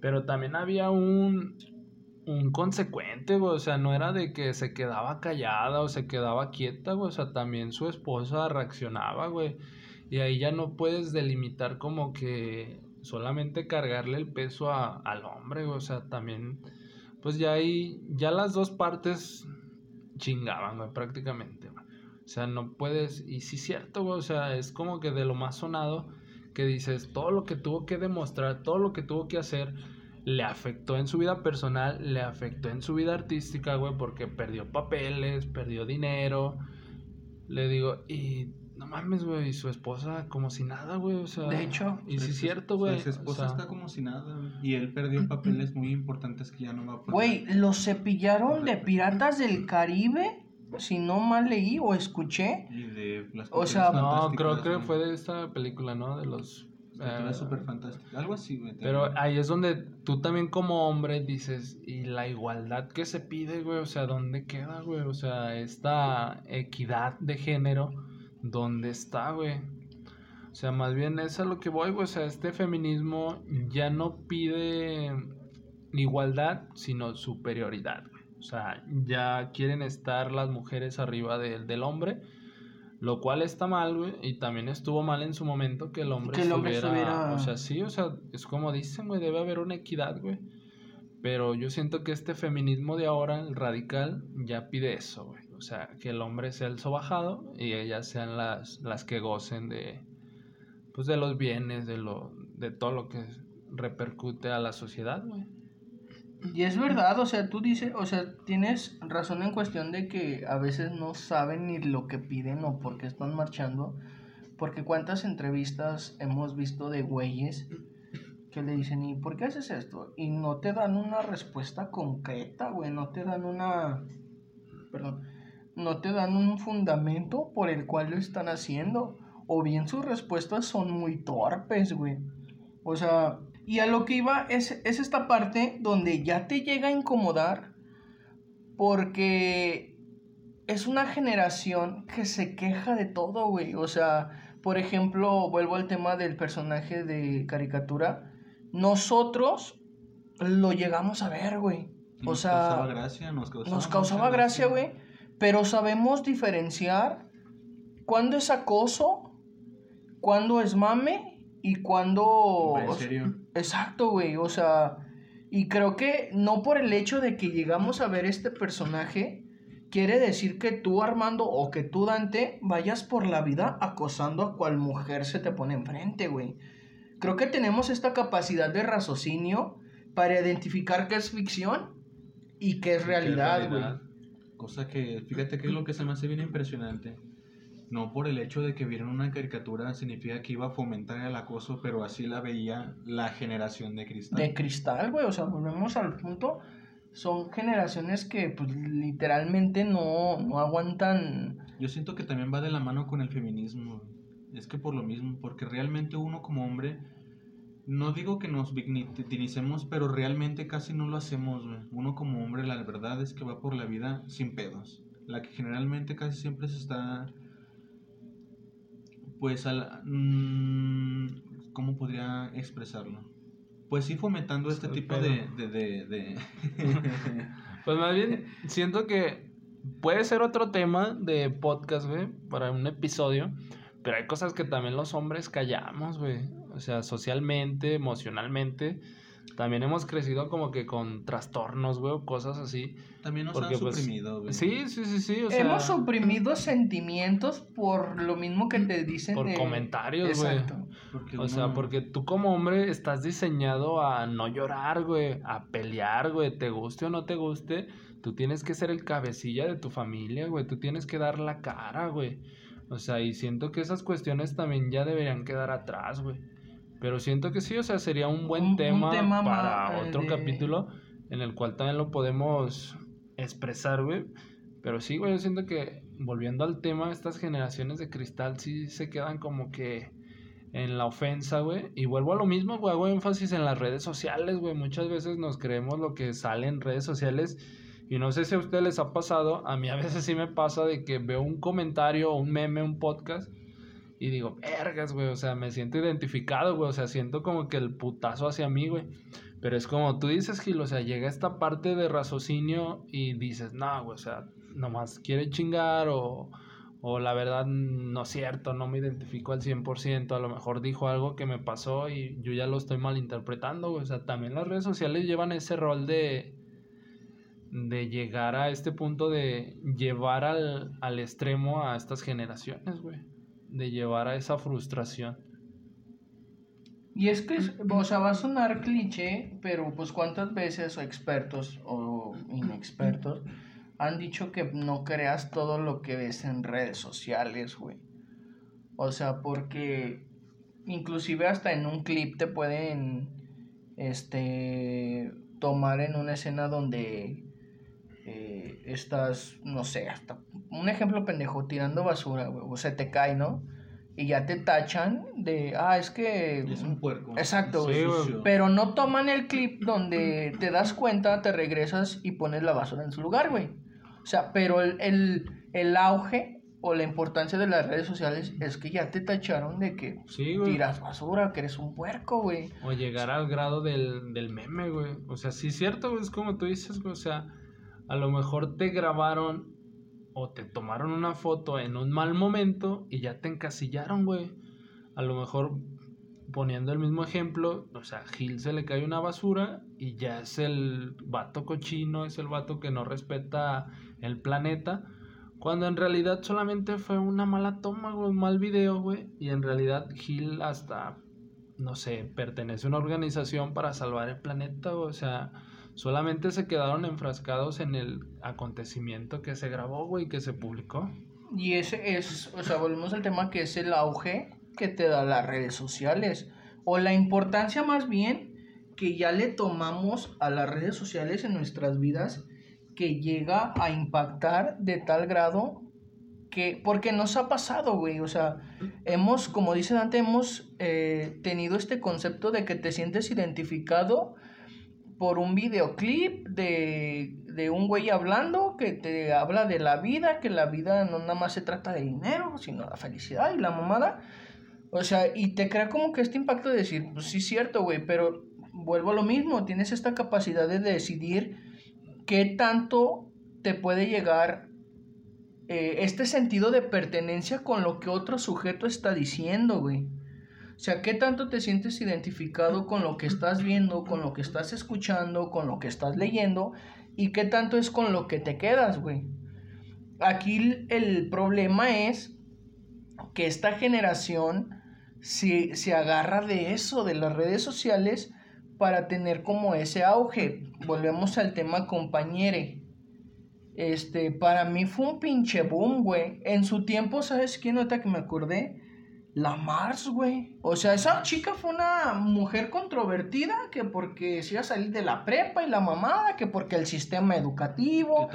pero también había un... Un consecuente, güey. O sea, no era de que se quedaba callada o se quedaba quieta, güey. O sea, también su esposa reaccionaba, güey. Y ahí ya no puedes delimitar como que solamente cargarle el peso a- al hombre. O sea, también, pues ya ahí, ya las dos partes chingaban, güey, prácticamente, güey. O sea, no puedes, y sí cierto, güey, o sea, es como que de lo más sonado que dices, todo lo que tuvo que demostrar, todo lo que tuvo que hacer, le afectó en su vida personal, le afectó en su vida artística, güey, porque perdió papeles, perdió dinero. Le digo, y no mames, güey, y su esposa como si nada, güey, o sea. De hecho, y Su- es cierto, güey. Su o esposa sea, está como si nada, güey. Y él perdió papeles muy importantes que ya no va a poder. Güey, los cepillaron de Piratas del Caribe, si no mal leí o escuché. Y de las O sea, No, creo que fue de esta película, ¿no? De los... Súper fantásticas. Algo así, güey. Pero ahí es donde tú también como hombre dices, y la igualdad que se pide, güey, o sea, ¿dónde queda, güey? O sea, esta equidad de género, ¿dónde está, güey? O sea, más bien es a lo que voy, güey, o sea, este feminismo ya no pide igualdad, sino superioridad, güey. O sea, ya quieren estar las mujeres arriba del del hombre. Lo cual está mal, güey, y también estuvo mal en su momento que el hombre, Que el hombre estuviera- estuviera- O sea, sí, o sea, es como dicen, güey, debe haber una equidad, güey. Pero yo siento que este feminismo de ahora, el radical, ya pide eso, güey. O sea, que el hombre sea el sobajado y ellas sean las, las que gocen de, pues, de los bienes, de, lo, de todo lo que repercute a la sociedad, güey. Y es verdad, o sea, tú dices, o sea, tienes razón en cuestión de que a veces no saben ni lo que piden o por qué están marchando. Porque cuántas entrevistas hemos visto de güeyes que le dicen, ¿y por qué haces esto? Y no te dan una respuesta concreta, güey, no te dan una, perdón, no te dan un fundamento por el cual lo están haciendo. O bien sus respuestas son muy torpes, güey. O sea, y a lo que iba es, es esta parte donde ya te llega a incomodar porque es una generación que se queja de todo, güey. O sea, por ejemplo, vuelvo al tema del personaje de caricatura. Nosotros lo llegamos a ver, güey. O Nos sea, causaba gracia, nos causaba, nos causaba gracia, güey. Pero sabemos diferenciar cuándo es acoso, cuándo es mame y cuándo... En serio. Exacto, güey. O sea, y creo que no por el hecho de que llegamos a ver este personaje, quiere decir que tú, Armando, o que tú, Dante, vayas por la vida acosando a cual mujer se te pone enfrente, güey. Creo que tenemos esta capacidad de raciocinio para identificar qué es ficción y qué es realidad, güey. Cosa que, fíjate que es lo que se me hace bien impresionante. No por el hecho de que vieron una caricatura significa que iba a fomentar el acoso, pero así la veía la generación de cristal. De cristal, güey. O sea, volvemos al punto. Son generaciones que, pues, literalmente no, no aguantan. Yo siento que también va de la mano con el feminismo. Es que por lo mismo, porque realmente uno como hombre, no digo que nos victimicemos, pero realmente casi no lo hacemos. güey. Uno como hombre, la verdad es que va por la vida sin pedos. La que generalmente casi siempre se está, pues, al, mm, ¿cómo podría expresarlo? Pues sí fomentando este tipo pedo. de... de, de, de- Pues más bien, siento que puede ser otro tema de podcast, güey, para un episodio. Pero hay cosas que también los hombres callamos, güey. O sea, socialmente, emocionalmente. También hemos crecido como que con trastornos, güey, o cosas así. También nos Porque, han pues, suprimido, güey. Sí, sí, sí, sí, o sea, Hemos suprimido sentimientos por lo mismo que te dicen por de... comentarios, güey. Exacto. Porque O sea, porque tú como hombre estás diseñado a no llorar, güey, a pelear, güey, te guste o no te guste, tú tienes que ser el cabecilla de tu familia, güey, tú tienes que dar la cara, güey. O sea, y siento que esas cuestiones también ya deberían quedar atrás, güey. Pero siento que sí, o sea, sería un buen Un- un tema, tema ma- para eh, otro de- capítulo en el cual también lo podemos expresar, güey. Pero sí, güey, yo siento que volviendo al tema, estas generaciones de cristal sí se quedan como que en la ofensa, güey. Y vuelvo a lo mismo, güey, hago énfasis en las redes sociales, güey. Muchas veces nos creemos lo que sale en redes sociales. Y no sé si a ustedes les ha pasado, a mí a veces sí me pasa de que veo un comentario, un meme, un podcast. Y digo, vergas, güey, o sea, me siento identificado, güey, o sea, siento como que el putazo hacia mí, güey. Pero es como tú dices, Gil, o sea, llega esta parte de raciocinio y dices, no, güey, o sea, nomás quiere chingar o, o la verdad no es cierto, no me identifico al 100%, a lo mejor dijo algo que me pasó y yo ya lo estoy malinterpretando, güey. O sea, también las redes sociales llevan ese rol de, de llegar a este punto de llevar al, al extremo a estas generaciones, güey. De llevar a esa frustración. Y es que, o sea, va a sonar cliché, pero pues cuántas veces expertos o inexpertos han dicho que no creas todo lo que ves en redes sociales, güey. O sea, porque inclusive hasta en un clip te pueden, este, tomar en una escena donde eh, estás, no sé, hasta un ejemplo pendejo, tirando basura, güey, o se te cae, ¿no? Y ya te tachan de, ah, es que... Es un puerco. Exacto, Sí, güey. Pero no toman el clip donde te das cuenta, te regresas y pones la basura en su lugar, güey. O sea, pero el, el, el auge o la importancia de las redes sociales es que ya te tacharon de que Sí, güey. tiras basura, que eres un puerco, güey. O llegar al grado del, del meme, güey. O sea, sí es cierto, güey. Es como tú dices, güey. O sea, a lo mejor te grabaron o te tomaron una foto en un mal momento y ya te encasillaron, güey. A lo mejor, poniendo el mismo ejemplo, o sea, Gil se le cae una basura y ya es el vato cochino, es el vato que no respeta el planeta. Cuando en realidad solamente fue una mala toma, güey, un mal video, güey. Y en realidad Gil hasta no sé, pertenece a una organización para salvar el planeta, o sea, solamente se quedaron enfrascados en el acontecimiento que se grabó, güey, que se publicó. Y ese es, o sea, volvemos al tema que es el auge que te da las redes sociales. O la importancia más bien que ya le tomamos a las redes sociales en nuestras vidas que llega a impactar de tal grado que, porque nos ha pasado, güey, o sea, hemos, como dice Dante, hemos eh, tenido este concepto de que te sientes identificado por un videoclip de, de un güey hablando que te habla de la vida, que la vida no nada más se trata de dinero, sino la felicidad y la mamada. O sea, y te crea como que este impacto de decir, pues sí es cierto, güey, pero vuelvo a lo mismo, tienes esta capacidad de decidir qué tanto te puede llegar eh, este sentido de pertenencia con lo que otro sujeto está diciendo, güey. O sea, ¿qué tanto te sientes identificado con lo que estás viendo, con lo que estás escuchando, con lo que estás leyendo? ¿Y qué tanto es con lo que te quedas, güey? Aquí el problema es que esta generación se, se agarra de eso, de las redes sociales, para tener como ese auge. Volvemos al tema compañere. Este, para mí fue un pinche boom, güey. En su tiempo, ¿sabes quién? Ahorita que me acordé. La Mars, güey. O sea, esa chica fue una mujer controvertida que porque se iba a salir de la prepa y la mamada, que porque el sistema educativo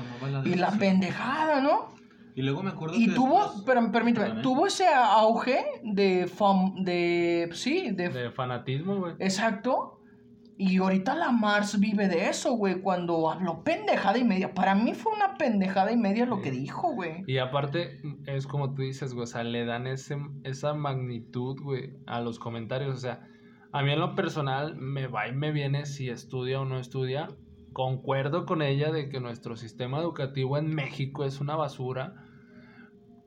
y la pendejada, ¿no? Y luego me acuerdo Y que tuvo, después- pero permíteme, Perdón, ¿eh? tuvo ese auge de fam, de, sí, de, De fanatismo, güey. exacto. Y ahorita la Mars vive de eso, güey, cuando habló pendejada y media. Para mí fue una pendejada y media lo que dijo, güey. Y aparte, es como tú dices, güey, o sea, le dan ese, esa magnitud, güey, a los comentarios. O sea, a mí en lo personal me va y me viene si estudia o no estudia. Concuerdo con ella de que nuestro sistema educativo en México es una basura.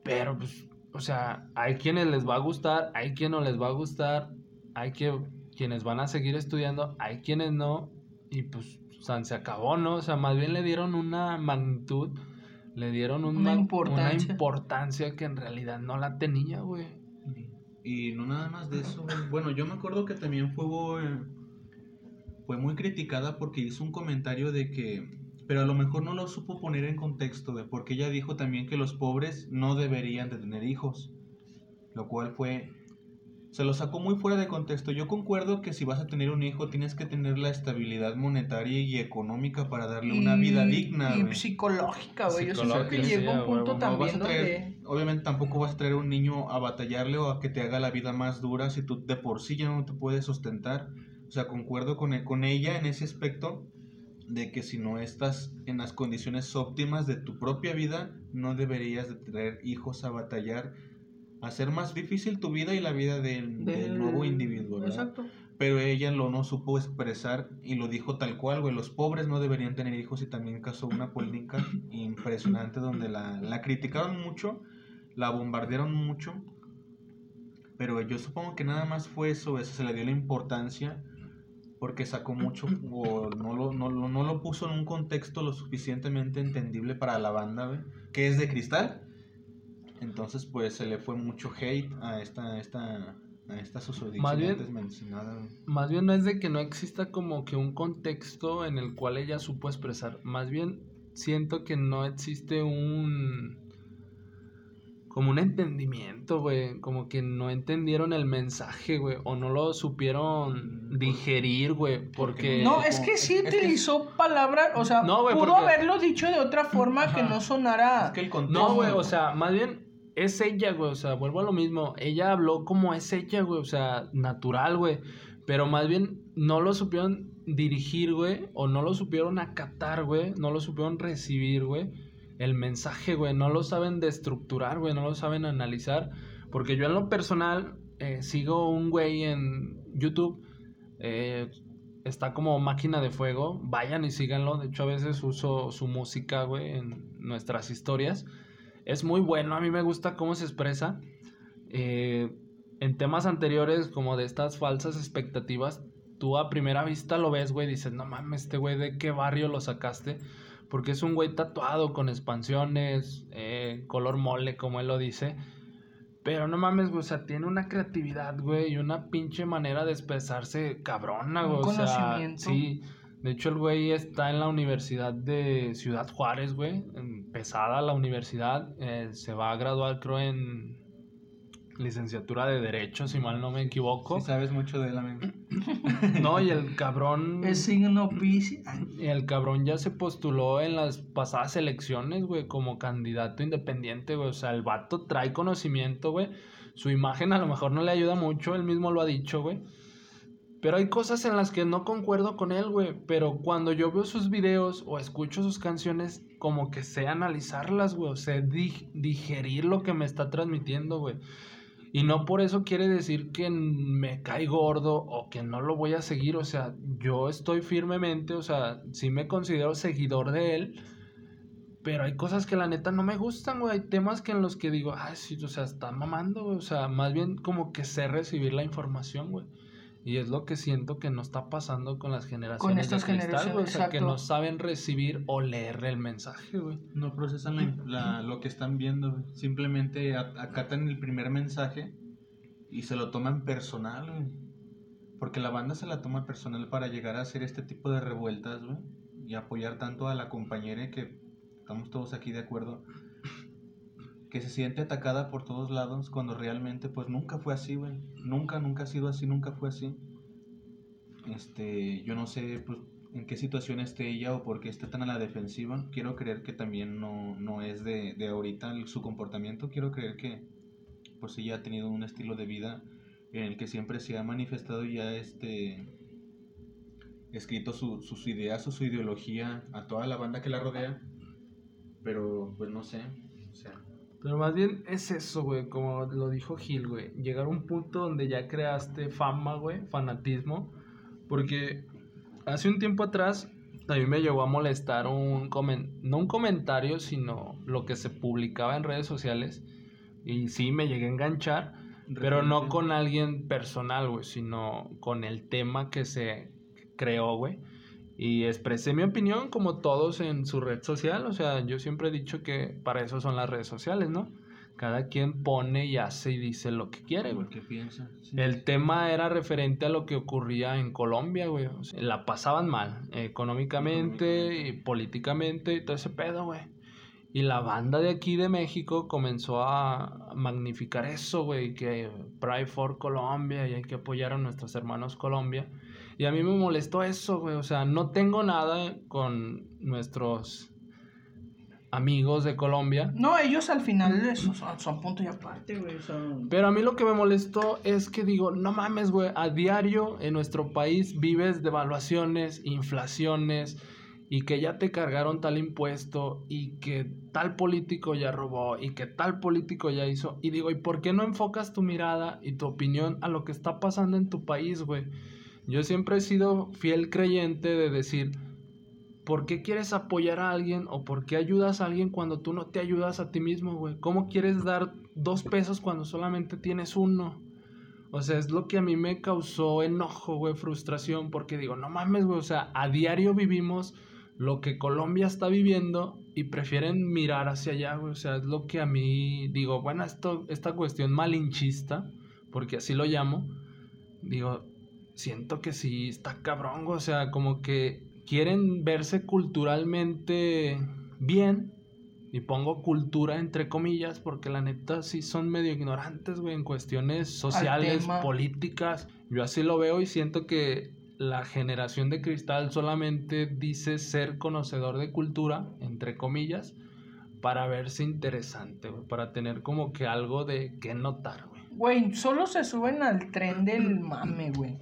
Pero, pues, o sea, hay quienes les va a gustar, hay quienes no les va a gustar. Hay que quienes van a seguir estudiando, hay quienes no, y pues, o sea, se acabó, ¿no? O sea, más bien le dieron una magnitud, le dieron una, Una importancia. importancia. importancia que en realidad no la tenía, güey. Y no nada más de eso, güey. Bueno, yo me acuerdo que también fue, eh, fue muy criticada porque hizo un comentario de que, pero a lo mejor no lo supo poner en contexto, güey, porque ella dijo también que los pobres no deberían de tener hijos, lo cual fue, se lo sacó muy fuera de contexto. Yo concuerdo que si vas a tener un hijo tienes que tener la estabilidad monetaria y económica para darle una vida digna, Y psicológica, güey. Yo siento que llega un a punto vas también a traer- donde... obviamente tampoco vas a traer un niño a batallarle o a que te haga la vida más dura si tú de por sí ya no te puedes sustentar. O sea, concuerdo con, e- con ella en ese aspecto de que si no estás en las condiciones óptimas de tu propia vida, no deberías de traer hijos a batallar, hacer más difícil tu vida y la vida del, del del- nuevo individuo. ¿verdad? Exacto. Pero ella lo no supo expresar y lo dijo tal cual, güey. Los pobres no deberían tener hijos y también causó una polémica impresionante donde la, la criticaron mucho, la bombardearon mucho. Pero yo supongo que nada más fue eso, eso se le dio la importancia porque sacó mucho o no lo, no, lo- no lo puso en un contexto lo suficientemente entendible para la banda, que es de cristal. Entonces, pues se le fue mucho hate a esta, esta, a esta susodicha Más bien- antes mencionada. Más bien no es de que no exista como que un contexto en el cual ella supo expresar. Más bien siento que no existe un... Como un entendimiento, güey. Como que no entendieron el mensaje, güey. O no lo supieron digerir, güey. Porque... No, es que sí Es que- utilizó palabras, o sea, No, pudo porque- haberlo dicho de otra forma que no sonara... Es que el contexto. No, güey, o sea, más bien es ella, güey, o sea, vuelvo a lo mismo. Ella habló como es ella, güey, o sea, natural, güey. Pero más bien no lo supieron dirigir, güey, o no lo supieron acatar, güey, no lo supieron recibir, güey. El mensaje, güey, no lo saben destructurar, güey, no lo saben analizar. Porque yo en lo personal eh, sigo un güey en YouTube, eh, está como máquina de fuego, vayan y síganlo. De hecho, a veces uso su música, güey, en nuestras historias. Es muy bueno, a mí me gusta cómo se expresa. Eh, en temas anteriores, como de estas falsas expectativas, tú a primera vista lo ves, güey, dices, no mames, este güey, ¿de qué barrio lo sacaste? Porque es un güey tatuado con expansiones, eh, color mole, como él lo dice. Pero no mames, güey, o sea, tiene una creatividad, güey, y una pinche manera de expresarse cabrona, Un güey. O sea, conocimiento. sí. De hecho, el güey está en la Universidad de Ciudad Juárez, güey. Empezada la universidad. eh, se va a graduar, creo, en licenciatura de Derecho, si mal no me equivoco. Sí sabes mucho de él, amigo. No, y el cabrón. Es signo Piscis. Y el cabrón ya se postuló en las pasadas elecciones, güey, como candidato independiente, güey. O sea, el vato trae conocimiento, güey. Su imagen a lo mejor no le ayuda mucho, él mismo lo ha dicho, güey. Pero hay cosas en las que no concuerdo con él, güey. Pero cuando yo veo sus videos o escucho sus canciones, como que sé analizarlas, güey. O sé dig- digerir lo que me está transmitiendo, güey. Y no por eso quiere decir que me cae gordo o que no lo voy a seguir. O sea, yo estoy firmemente, o sea, sí me considero seguidor de él. Pero hay cosas que la neta no me gustan, güey. Hay temas que en los que digo, ay, sí, o sea, está mamando, güey. O sea, más bien como que sé recibir la información, güey. Y es lo que siento que no está pasando con las generaciones estas de cristal, güey. O sea, que generaciones, no saben recibir o leer el mensaje, güey. No procesan la- la- lo que están viendo, güey. simplemente acatan el primer mensaje y se lo toman personal, güey. Porque la banda se la toma personal para llegar a hacer este tipo de revueltas, güey. Y apoyar tanto a la compañera que estamos todos aquí de acuerdo. Que se siente atacada por todos lados cuando realmente pues nunca fue así, güey. Nunca, nunca ha sido así, nunca fue así. Este, yo no sé pues, en qué situación esté ella o por qué esté tan a la defensiva. Quiero creer que también no, no es de, de ahorita su comportamiento. Quiero creer que pues ella ha tenido un estilo de vida en el que siempre se ha manifestado y ha este, escrito su- sus ideas o su ideología a toda la banda que la rodea. Pero pues no sé. Pero más bien es eso, güey, como lo dijo Gil, güey. Llegar a un punto donde ya creaste fama, güey, fanatismo. Porque hace un tiempo atrás a mí me llegó a molestar un comen no un comentario, sino lo que se publicaba en redes sociales. Y sí, me llegué a enganchar. Pero no con alguien personal, güey, sino con el tema que se creó, güey. Y expresé mi opinión como todos en su red social. O sea, yo siempre he dicho que para eso son las redes sociales, ¿no? Cada quien pone y hace y dice lo que quiere, güey. Piensa. sí. El tema era referente a lo que ocurría en Colombia, güey. O sea, la pasaban mal, económicamente y políticamente y todo ese pedo, güey. Y la banda de aquí de México comenzó a magnificar eso, güey, que Pride for Colombia y hay que apoyar a nuestros hermanos Colombia. Y a mí me molestó eso, güey. O sea, no tengo nada con nuestros amigos de Colombia. No, ellos al final eso son, son punto y aparte, güey. Son... Pero a mí lo que me molestó es que digo, no mames, güey, a diario en nuestro país vives devaluaciones, inflaciones y que ya te cargaron tal impuesto y que tal político ya robó y que tal político ya hizo. Y digo, ¿y por qué no enfocas tu mirada y tu opinión a lo que está pasando en tu país, güey? Yo siempre he sido fiel creyente de decir, ¿por qué quieres apoyar a alguien o por qué ayudas a alguien cuando tú no te ayudas a ti mismo, güey? ¿Cómo quieres dar dos pesos cuando solamente tienes uno? O sea, es lo que a mí me causó enojo, güey, frustración, porque digo, no mames, güey, o sea, a diario vivimos lo que Colombia está viviendo y prefieren mirar hacia allá, güey. O sea, es lo que a mí digo, bueno, esto, esta cuestión malinchista, porque así lo llamo, digo, siento que sí está cabrón, o sea, como que quieren verse culturalmente bien. Y pongo cultura entre comillas porque la neta sí son medio ignorantes, güey, en cuestiones sociales, políticas. Yo así lo veo y siento que la generación de cristal solamente dice ser conocedor de cultura, entre comillas, para verse interesante, güey, para tener como que algo de qué notar, güey. Güey, solo se suben al tren del mame, güey.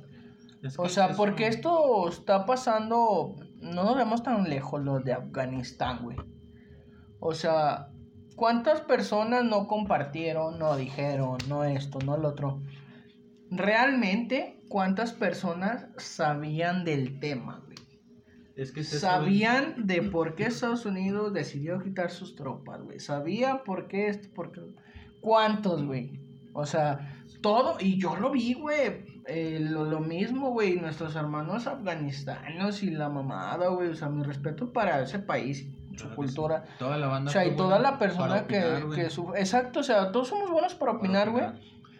Es O sea, porque esto está pasando, no nos vemos tan lejos los de Afganistán, güey. O sea, ¿cuántas personas no compartieron, no dijeron, no esto, no lo otro? Realmente, ¿cuántas personas sabían del tema, güey? Es que. Sabían de por qué Estados Unidos decidió quitar sus tropas, güey. Sabía por qué esto, por qué... ¿Cuántos, güey? O sea, todo, y yo lo vi, güey. Eh, lo, lo mismo, güey. Nuestros hermanos afganistanos y la mamada, güey. O sea, mi respeto para ese país, su Claro cultura. sí. Toda la banda. O sea, y toda la persona que, que sufre. Exacto, o sea, todos somos buenos para Para opinar, güey.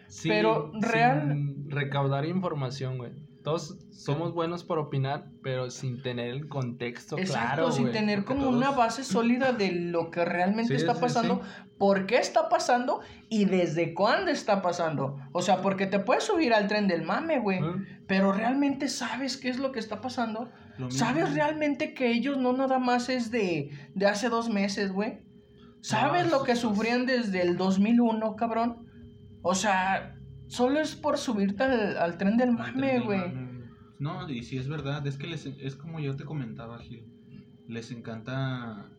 Sí, Pero real- sin recaudar información, güey. Todos somos buenos por opinar, pero sin tener el contexto Exacto, claro, sin tener como una base sólida de lo que realmente Sí, está pasando, sí. por qué está pasando y desde cuándo está pasando. O sea, porque te puedes subir al tren del mame, güey, pero realmente sabes qué es lo que está pasando. ¿Sabes realmente que ellos no nada más es de, de hace dos meses, güey? ¿Sabes No, lo que sufrían desde el 2001, cabrón? O sea, solo es por subirte al, al tren del mame, güey. No, y sí es verdad, es que les, es como yo te comentaba, Gil. Les encanta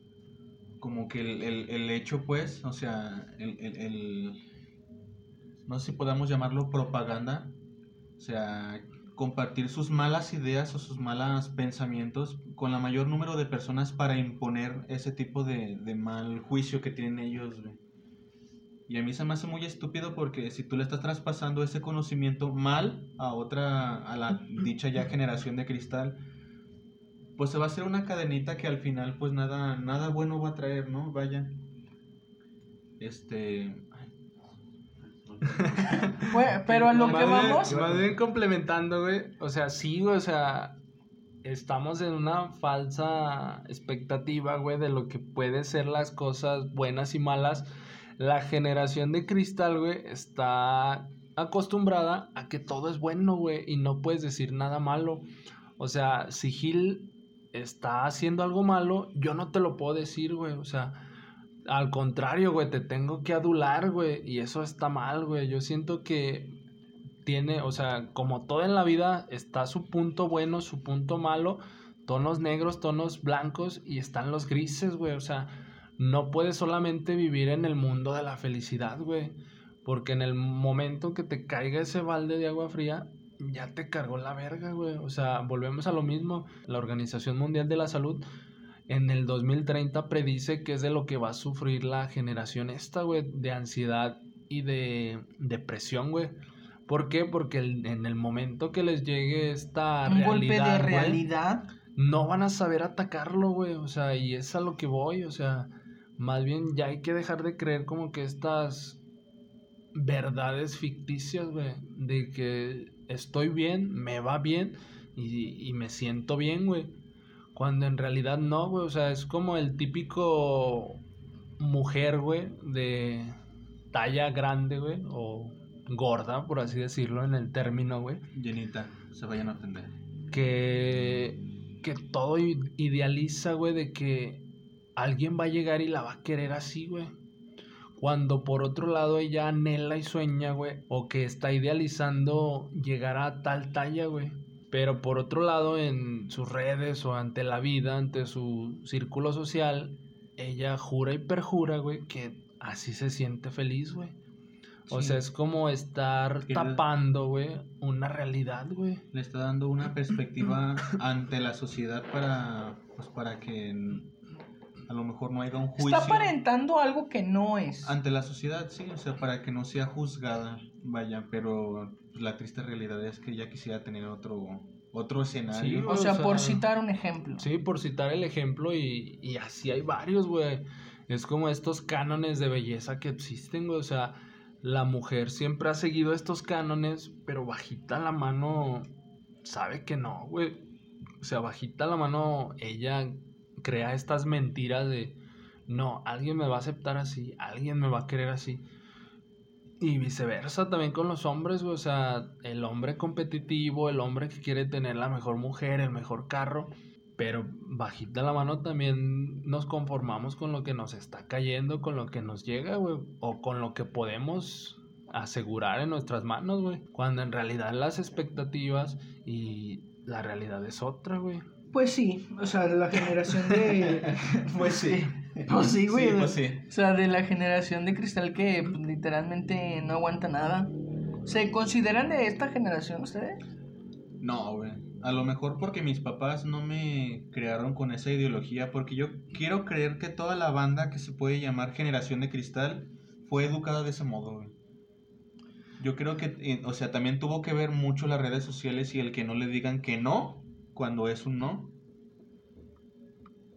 como que el, el- el hecho, pues, o sea, el, el- el- no sé si podamos llamarlo propaganda, o sea, compartir sus malas ideas o sus malos pensamientos con la mayor número de personas para imponer ese tipo de, de mal juicio que tienen ellos, güey. Y a mí se me hace muy estúpido porque si tú le estás traspasando ese conocimiento mal a otra, a la dicha ya generación de cristal, pues se va a hacer una cadenita que al final pues nada, nada bueno va a traer, ¿no? Vaya. Este... Pero a lo que bien- vamos... Más bien complementando, güey. O sea, sí, güey, o sea, estamos en una falsa expectativa, güey, de lo que puede ser las cosas buenas y malas. La generación de cristal, güey, está acostumbrada a que todo es bueno, güey, y no puedes decir nada malo. O sea, si Gil está haciendo algo malo, yo no te lo puedo decir, güey. O sea, al contrario, güey, te tengo que adular, güey. Y eso está mal, güey. Yo siento que tiene, o sea, como todo en la vida, está su punto bueno, su punto malo, tonos negros, tonos blancos y están los grises, güey. O sea, no puedes solamente vivir en el mundo de la felicidad, güey. Porque en el momento que te caiga ese balde de agua fría, ya te cargó la verga, güey. O sea, volvemos a lo mismo. La Organización Mundial de la Salud en el 2030 predice que es de lo que va a sufrir la generación esta, güey, de ansiedad y de depresión, güey. ¿Por qué? Porque el- en el momento que les llegue esta Un golpe de realidad, güey, realidad. no van a saber atacarlo, güey. O sea, y es a lo que voy. O sea, más bien ya hay que dejar de creer como que estas verdades ficticias, güey. De que estoy bien, me va bien y, y me siento bien, güey. Cuando en realidad no, güey. O sea, es como el típico mujer, güey, de talla grande, güey. O gorda, por así decirlo, en el término, güey Llenita, se vayan a ofender. que, que todo idealiza, güey, de que alguien va a llegar y la va a querer así, güey. Cuando por otro lado ella anhela y sueña, güey, o que está idealizando llegar a tal talla, güey. Pero por otro lado, en sus redes o ante la vida, ante su círculo social, ella jura y perjura, güey, que así se siente feliz, güey. O Sí. sea, es como estar Que- tapando, güey, una realidad, güey. Le está dando una perspectiva ante la sociedad para, pues, para que a lo mejor no haya un juicio. Está aparentando algo que no es. Ante la sociedad, sí, o sea, para que no sea juzgada, vaya, pero la triste realidad es que ella quisiera tener otro, otro escenario. Sí, O sea, o sea, por citar un ejemplo. Sí, por citar el ejemplo y, y así hay varios, güey. Es como estos cánones de belleza que existen, güey. O sea, la mujer siempre ha seguido estos cánones, pero bajita la mano sabe que no, güey. O sea, bajita la mano ella crea estas mentiras de, no, alguien me va a aceptar así, alguien me va a querer así. Y viceversa también con los hombres. O sea, el hombre competitivo, el hombre que quiere tener la mejor mujer, el mejor carro. Pero bajita la mano también nos conformamos con lo que nos está cayendo, con lo que nos llega, güey. O con lo que podemos asegurar en nuestras manos, güey. Cuando en realidad las expectativas y la realidad es otra, güey. Pues sí, o sea, la generación de... Pues sí. Pues sí, güey. Sí, pues sí. O sea, de la generación de cristal que literalmente no aguanta nada. ¿Se consideran de esta generación ustedes? No, güey. A lo mejor porque mis papás no me crearon con esa ideología, porque yo quiero creer que toda la banda que se puede llamar generación de cristal fue educada de ese modo, güey. Yo creo que, eh, o sea, también tuvo que ver mucho las redes sociales y el que no le digan que no cuando es un no.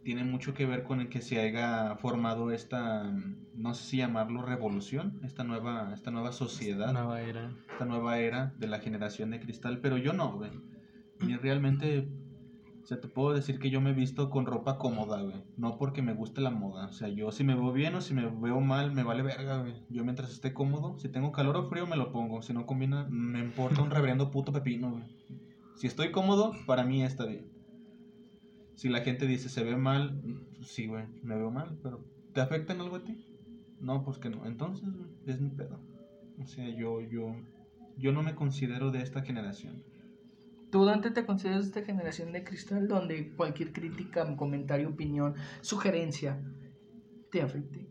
Tiene mucho que ver con el que se haya formado esta, no sé si llamarlo revolución, esta nueva, esta nueva sociedad Nueva era. esta nueva era de la generación de cristal, pero yo no, güey. Y realmente, o sea, te puedo decir que yo me he visto con ropa cómoda, güey. No porque me guste la moda. O sea, yo si me veo bien o si me veo mal, me vale verga, güey. Yo mientras esté cómodo, si tengo calor o frío, me lo pongo. Si no combina, me importa un reverendo puto pepino, güey. Si estoy cómodo, para mí está bien. Si la gente dice se ve mal, sí, güey, me veo mal, pero ¿te afecta en algo a ti? No, pues que no. Entonces, güey, es mi pedo. O sea, yo, yo, yo no me considero de esta generación. ¿Tú, Dante, te consideras de esta generación de cristal donde cualquier crítica, comentario, opinión, sugerencia te afecte?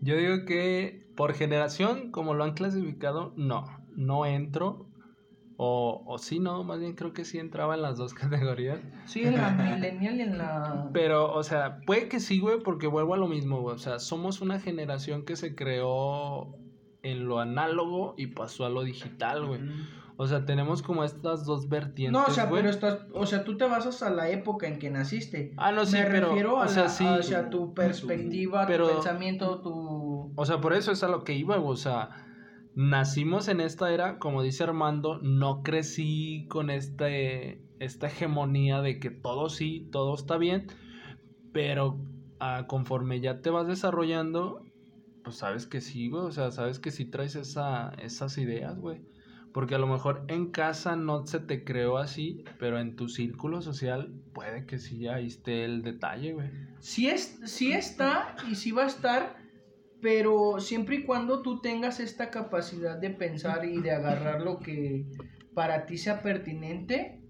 Yo digo que por generación, como lo han clasificado, no, no entro. O, o sí, no, más bien creo que sí entraba en las dos categorías. Sí, en la millennial y en la... Pero, o sea, puede que sí, güey, porque vuelvo a lo mismo, güey. O sea, somos una generación que se creó en lo análogo y pasó a lo digital, güey. O sea, tenemos como estas dos vertientes, No, o sea, güey. pero estás, o sea, tú te basas a la época en que naciste. Ah, no, sí, Me pero, refiero a, o sea, la- sí. hacia tu perspectiva, Pero- tu pensamiento, tu... O sea, por eso es a lo que iba, güey. O sea, nacimos en esta era, como dice Armando, no crecí con este, esta hegemonía de que todo sí, todo está bien, pero ah, conforme ya te vas desarrollando, pues sabes que sí, güey. O sea, sabes que sí traes esa, esas ideas, güey. Porque a lo mejor en casa no se te creó así, pero en tu círculo social puede que sí ahí esté el detalle, güey. Sí, es, sí está y sí va a estar, pero siempre y cuando tú tengas esta capacidad de pensar y de agarrar lo que para ti sea pertinente,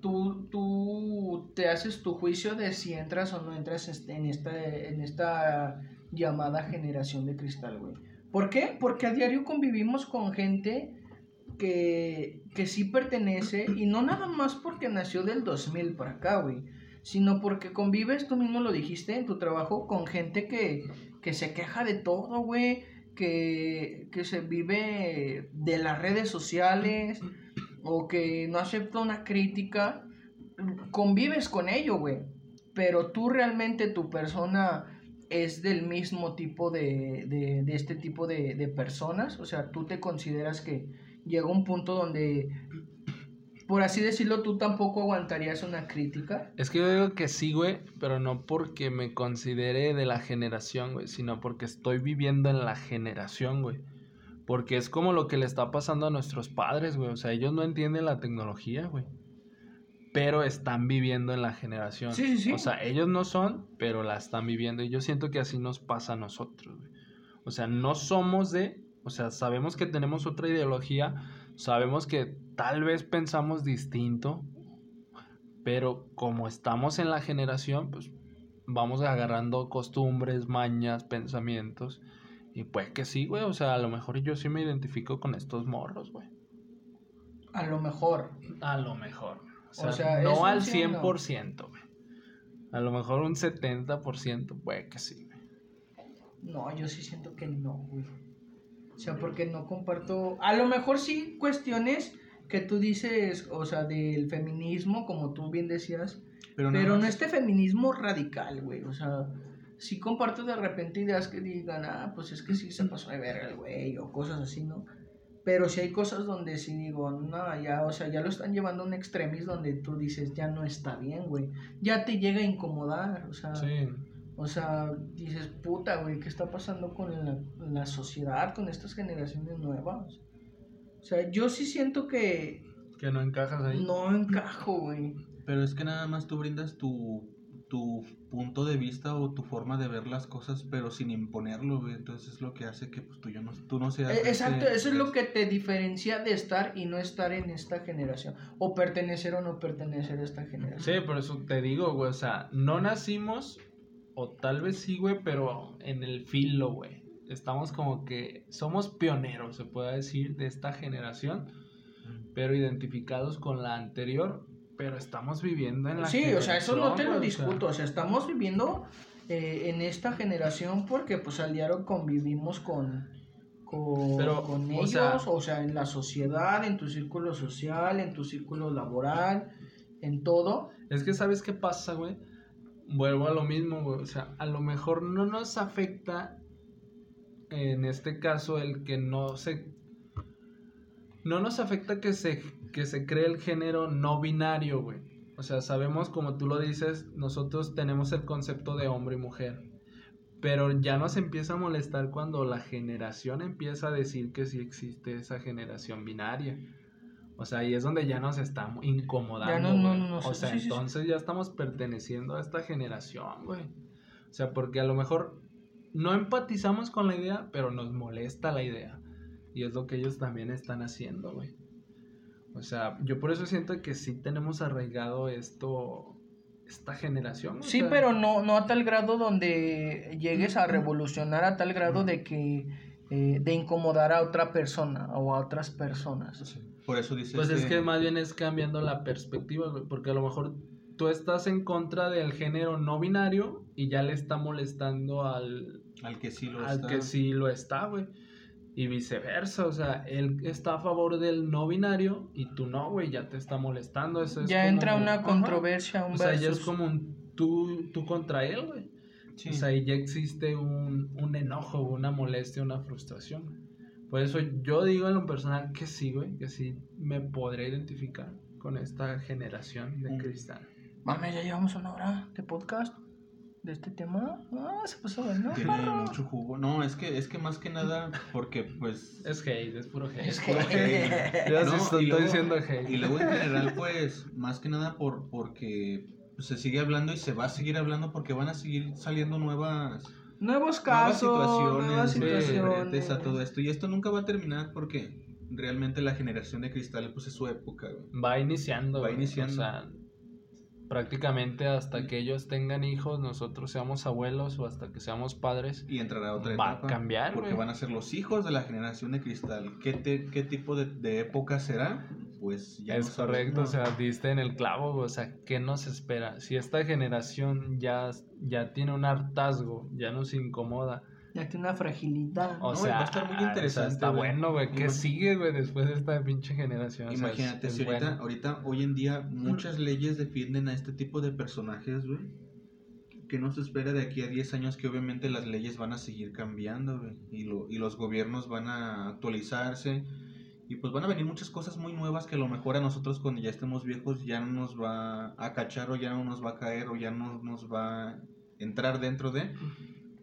tú, tú te haces tu juicio de si entras o no entras este- en esta, en esta llamada generación de cristal, güey. ¿Por qué? Porque a diario convivimos con gente que, que sí pertenece y no nada más porque nació del 2000 para acá, güey sino porque convives, tú mismo lo dijiste en tu trabajo, con gente que, que se queja de todo, güey, que, que se vive de las redes sociales o que no acepta una crítica, convives con ello, güey. Pero tú realmente, tu persona es del mismo tipo de, de, este tipo de, de personas. O sea, tú te consideras que llega un punto donde, por así decirlo, tú tampoco aguantarías una crítica. Es que yo digo que sí, güey, pero no porque me considere de la generación, güey, sino porque estoy viviendo en la generación, güey. Porque es como lo que le está pasando a nuestros padres, güey. O sea, ellos no entienden la tecnología, güey. Pero están viviendo en la generación. Sí, sí, sí. O sea, ellos no son, pero la están viviendo. Y yo siento que así nos pasa a nosotros, güey. O sea, no somos de... O sea, sabemos que tenemos otra ideología. Sabemos que tal vez pensamos distinto. Pero como estamos en la generación, pues vamos agarrando costumbres, mañas, pensamientos. Y pues que sí, güey. O sea, a lo mejor yo sí me identifico con estos morros, güey. A lo mejor. A lo mejor. O sea, O sea, no al sí o no. 100%, güey. A lo mejor un 70%, puede que sí, güey. No, yo sí siento que no, güey. O sea, porque no comparto. A lo mejor sí cuestiones que tú dices, o sea, del feminismo, como tú bien decías, Pero, pero, nada no este feminismo radical, güey. O sea, sí comparto de repente ideas que digan, ah, pues es que sí se pasó de verga el güey, o cosas así, ¿no? Pero sí hay cosas donde sí digo, no, ya, o sea, ya lo están llevando a un extremis donde tú dices, ya no está bien, güey. Ya te llega a incomodar, o sea. Sí. O sea, dices, puta, güey, ¿qué está pasando con la, la sociedad, con estas generaciones nuevas? O sea, yo sí siento que Que no encajas ahí. no encajo, güey. Pero es que nada más tú brindas tu, tu punto de vista o tu forma de ver las cosas, pero sin imponerlo, güey. Entonces es lo que hace que pues, tú, ya no, tú no seas... Eh, este- Exacto, eso es lo que te diferencia de estar y no estar en esta generación. O pertenecer o no pertenecer a esta generación. Sí, por eso te digo, güey. O sea, no nacimos, o tal vez sí, güey, pero en el filo, güey. Estamos como que somos pioneros, se puede decir, de esta generación, pero identificados con la anterior, pero estamos viviendo en la Sí, o sea, eso no te lo o discuto. O sea, estamos viviendo eh, en esta generación porque pues al diario convivimos con, con, Pero, con o ellos, sea- o sea, en la sociedad, en tu círculo social, en tu círculo laboral, en todo. Es que, ¿sabes qué pasa, güey? Vuelvo a lo mismo, güey. O sea, a lo mejor no nos afecta, en este caso, el que no se... No nos afecta que se, que se cree el género no binario, güey. O sea, sabemos, como tú lo dices, nosotros tenemos el concepto de hombre y mujer. Pero ya nos empieza a molestar cuando la generación empieza a decir que sí existe esa generación binaria. O sea, ahí es donde ya nos está incomodando. Ya no- no- güey. no- no, o sea, sí, sí, sí. entonces ya estamos perteneciendo a esta generación, güey. O sea, porque a lo mejor no empatizamos con la idea, pero nos molesta la idea. Y es lo que ellos también están haciendo, güey. O sea, yo por eso siento que sí tenemos arraigado esto, esta generación. Sí, sea, pero no, no a tal grado donde llegues a revolucionar a tal grado de que eh, de incomodar a otra persona o a otras personas. Por eso dices Pues es que más bien es cambiando la perspectiva, güey, porque a lo mejor tú estás en contra del género no binario y ya le está molestando al, al que sí lo al está. que sí lo está, güey. Y viceversa, o sea, él está a favor del no binario y tú no, güey, ya te está molestando. Eso es ya como- entra una Ajá. controversia, un O sea, ya es versus. como un tú, tú contra él, güey. Sí. O sea, ahí ya existe un, un enojo, una molestia, una frustración. Por eso yo digo en lo personal que sí, güey, que sí me podré identificar con esta generación de Mm. cristal. Mame, ya llevamos una hora de podcast de este tema. Ah, se pasó bueno. Tiene mucho jugo. No, es que, es que más que nada, porque pues... Es hate, es puro hate. Es puro hate. No, estoy y luego- diciendo hate. Y luego en general, pues, más que nada por porque se sigue hablando y se va a seguir hablando porque van a seguir saliendo nuevas, Nuevos nuevas casos, situaciones nuevas sí, diferentes a situaciones. todo esto. Y esto nunca va a terminar porque realmente la generación de cristal pues es su época. güey. Va iniciando. Va iniciando. O sea, prácticamente hasta que ellos tengan hijos, nosotros seamos abuelos o hasta que seamos padres. Y entrará otra Va a cambiar, Porque van a ser los hijos de la generación de cristal. ¿Qué, te- qué tipo de, de época será? Pues ya es no correcto, o sea, diste en el clavo, o sea, ¿qué nos espera? Si esta generación ya, ya tiene un hartazgo, ya nos incomoda Ya tiene una fragilidad. O No, sea, va a estar muy sea, interesante, está güey. bueno, güey. ¿Qué sigue, güey, después de esta pinche generación? O sea, es- Imagínate, es si ahorita, bueno. ahorita, hoy en día, muchas leyes defienden a este tipo de personajes, güey. Que no se espera de aquí a 10 años que obviamente las leyes van a seguir cambiando, güey. Y, lo, y los gobiernos van a actualizarse. Y pues van a venir muchas cosas muy nuevas que a lo mejor a nosotros cuando ya estemos viejos ya no nos va a cachar o ya no nos va a caer o ya no nos va a entrar dentro de...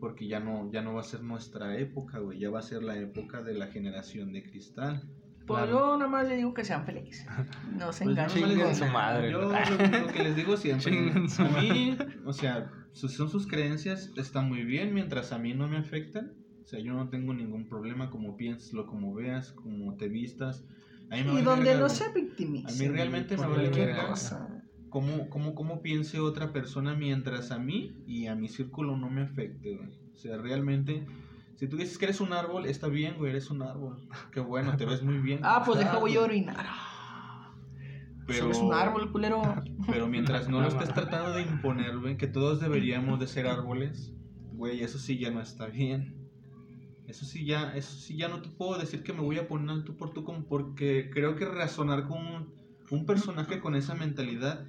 Porque ya no, ya no va a ser nuestra época, güey. Ya va a ser la época de la generación de cristal. Pues Claro. yo nada más le digo que sean felices. No se Pues engañen. su madre, Yo lo, lo que les digo siempre. A mí, o sea, son sus creencias, están muy bien mientras a mí no me afectan. O sea, yo no tengo ningún problema como pienslo, como veas, como te vistas. A mí me Y donde no se victimice. A mí realmente me vale verga. Cómo, cómo, cómo piense otra persona mientras a mí y a mi círculo no me afecte, güey. O sea, realmente, si tú dices que eres un árbol, está bien, güey, eres un árbol. Qué bueno, te ves muy bien. Ah, pues deja, voy a orinar. Pero- Solo es un árbol, culero. Pero mientras no lo estés tratando de imponer, güey, que todos deberíamos de ser árboles, güey, eso sí ya no está bien. Eso sí ya, eso sí ya no te puedo decir que me voy a poner al tú por tú como porque creo que razonar con un, personaje con esa mentalidad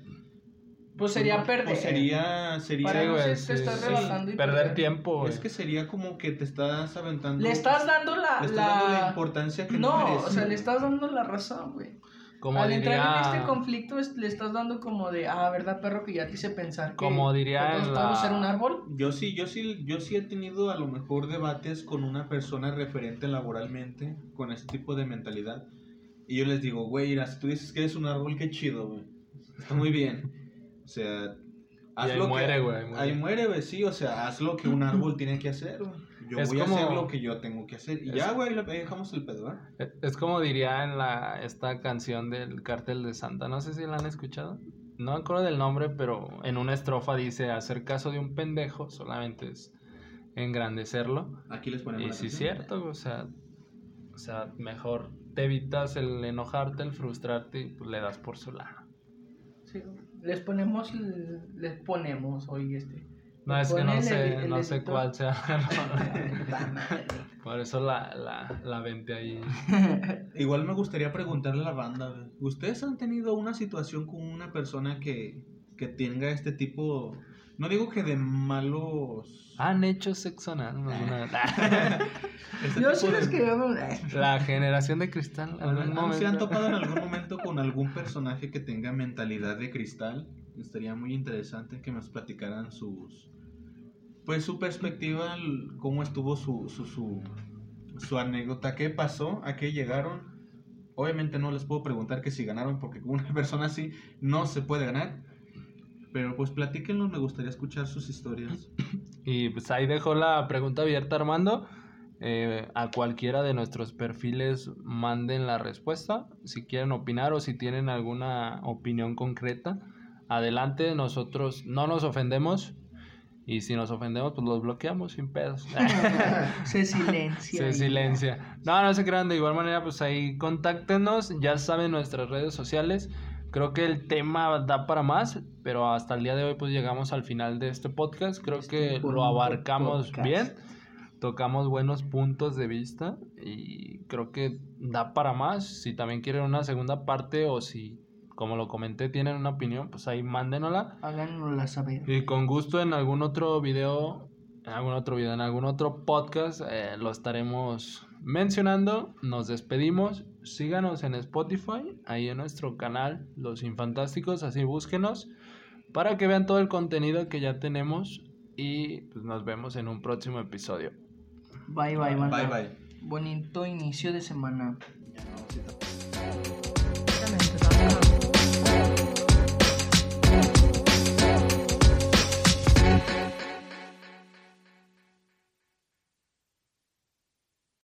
Pues sería pues, perder. pues sería sería Para no te estás sí. rebasando y Perder perder. tiempo, güey. es que sería como que te estás aventando Le estás dando la. le estás dando la la... importancia que No, merece, o sea, le estás dando la razón, güey. Como Al diría... entrar en este conflicto, es- le estás dando como de, ah, ¿verdad, perro? Que ya te hice pensar que Como diría todos en podemos la- ser un árbol. Yo sí, yo sí, yo sí he tenido a lo mejor debates con una persona referente laboralmente con ese tipo de mentalidad. Y yo les digo, güey, mira, si tú dices que eres un árbol, qué chido, güey. Está muy bien. O sea, haz ahí lo muere, que... güey, ahí muere. Ahí muere, güey, sí, o sea, haz lo que un árbol tiene que hacer, güey. Yo Es voy como- a hacer lo que yo tengo que hacer. Y Es- ya, güey, ahí dejamos el pedo, ¿eh? Es- Es como diría en la esta canción del Cártel de Santa, no sé si la han escuchado. No me acuerdo del nombre, pero en una estrofa dice hacer caso de un pendejo solamente es engrandecerlo. Aquí les ponemos Y sí es cierto, o sea, o sea, mejor te evitas el enojarte, el frustrarte y pues le das por su lado. Sí, les ponemos, les ponemos hoy este. No, es que no el- sé, el no sé dedito. cuál sea. Madre. Por eso la, la, la vente ahí. Igual me gustaría preguntarle a la banda, ¿ustedes han tenido una situación con una persona que, que tenga este tipo, no digo que de malos... ¿Han hecho sexo anal alguna vez? este Yo sí les quería La generación de cristal. ¿Han- algún han- ¿Se han momento? topado en algún momento con algún personaje que tenga mentalidad de cristal? Estaría muy interesante que nos platicaran sus... Pues su perspectiva, cómo estuvo su, su, su, su anécdota, qué pasó, a qué llegaron. Obviamente no les puedo preguntar que si ganaron, porque con una persona así no se puede ganar. Pero pues platíquenlo, me gustaría escuchar sus historias. Y pues ahí dejo la pregunta abierta, Armando. Eh, a cualquiera de nuestros perfiles manden la respuesta. Si quieren opinar o si tienen alguna opinión concreta, adelante. Nosotros no nos ofendemos. Y si nos ofendemos, pues los bloqueamos sin pedos. Se silencia. Se silencia. No, no se crean. De igual manera, pues ahí contáctenos. Ya saben nuestras redes sociales. Creo que el tema da para más, pero hasta el día de hoy pues llegamos al final de este podcast. Creo Este que lo abarcamos podcast. bien. Tocamos buenos puntos de vista y creo que da para más. Si también quieren una segunda parte o si, como lo comenté, tienen una opinión, pues ahí mándenosla. Háganosla saber. Y con gusto en algún otro video, en algún otro video, en algún otro podcast, eh, lo estaremos mencionando. Nos despedimos. Síganos en Spotify, ahí en nuestro canal, Los Infantásticos, así búsquenos, para que vean todo el contenido que ya tenemos. Y pues nos vemos en un próximo episodio. Bye, bye. Bye bye. Bonito inicio de semana. Ya no, sí,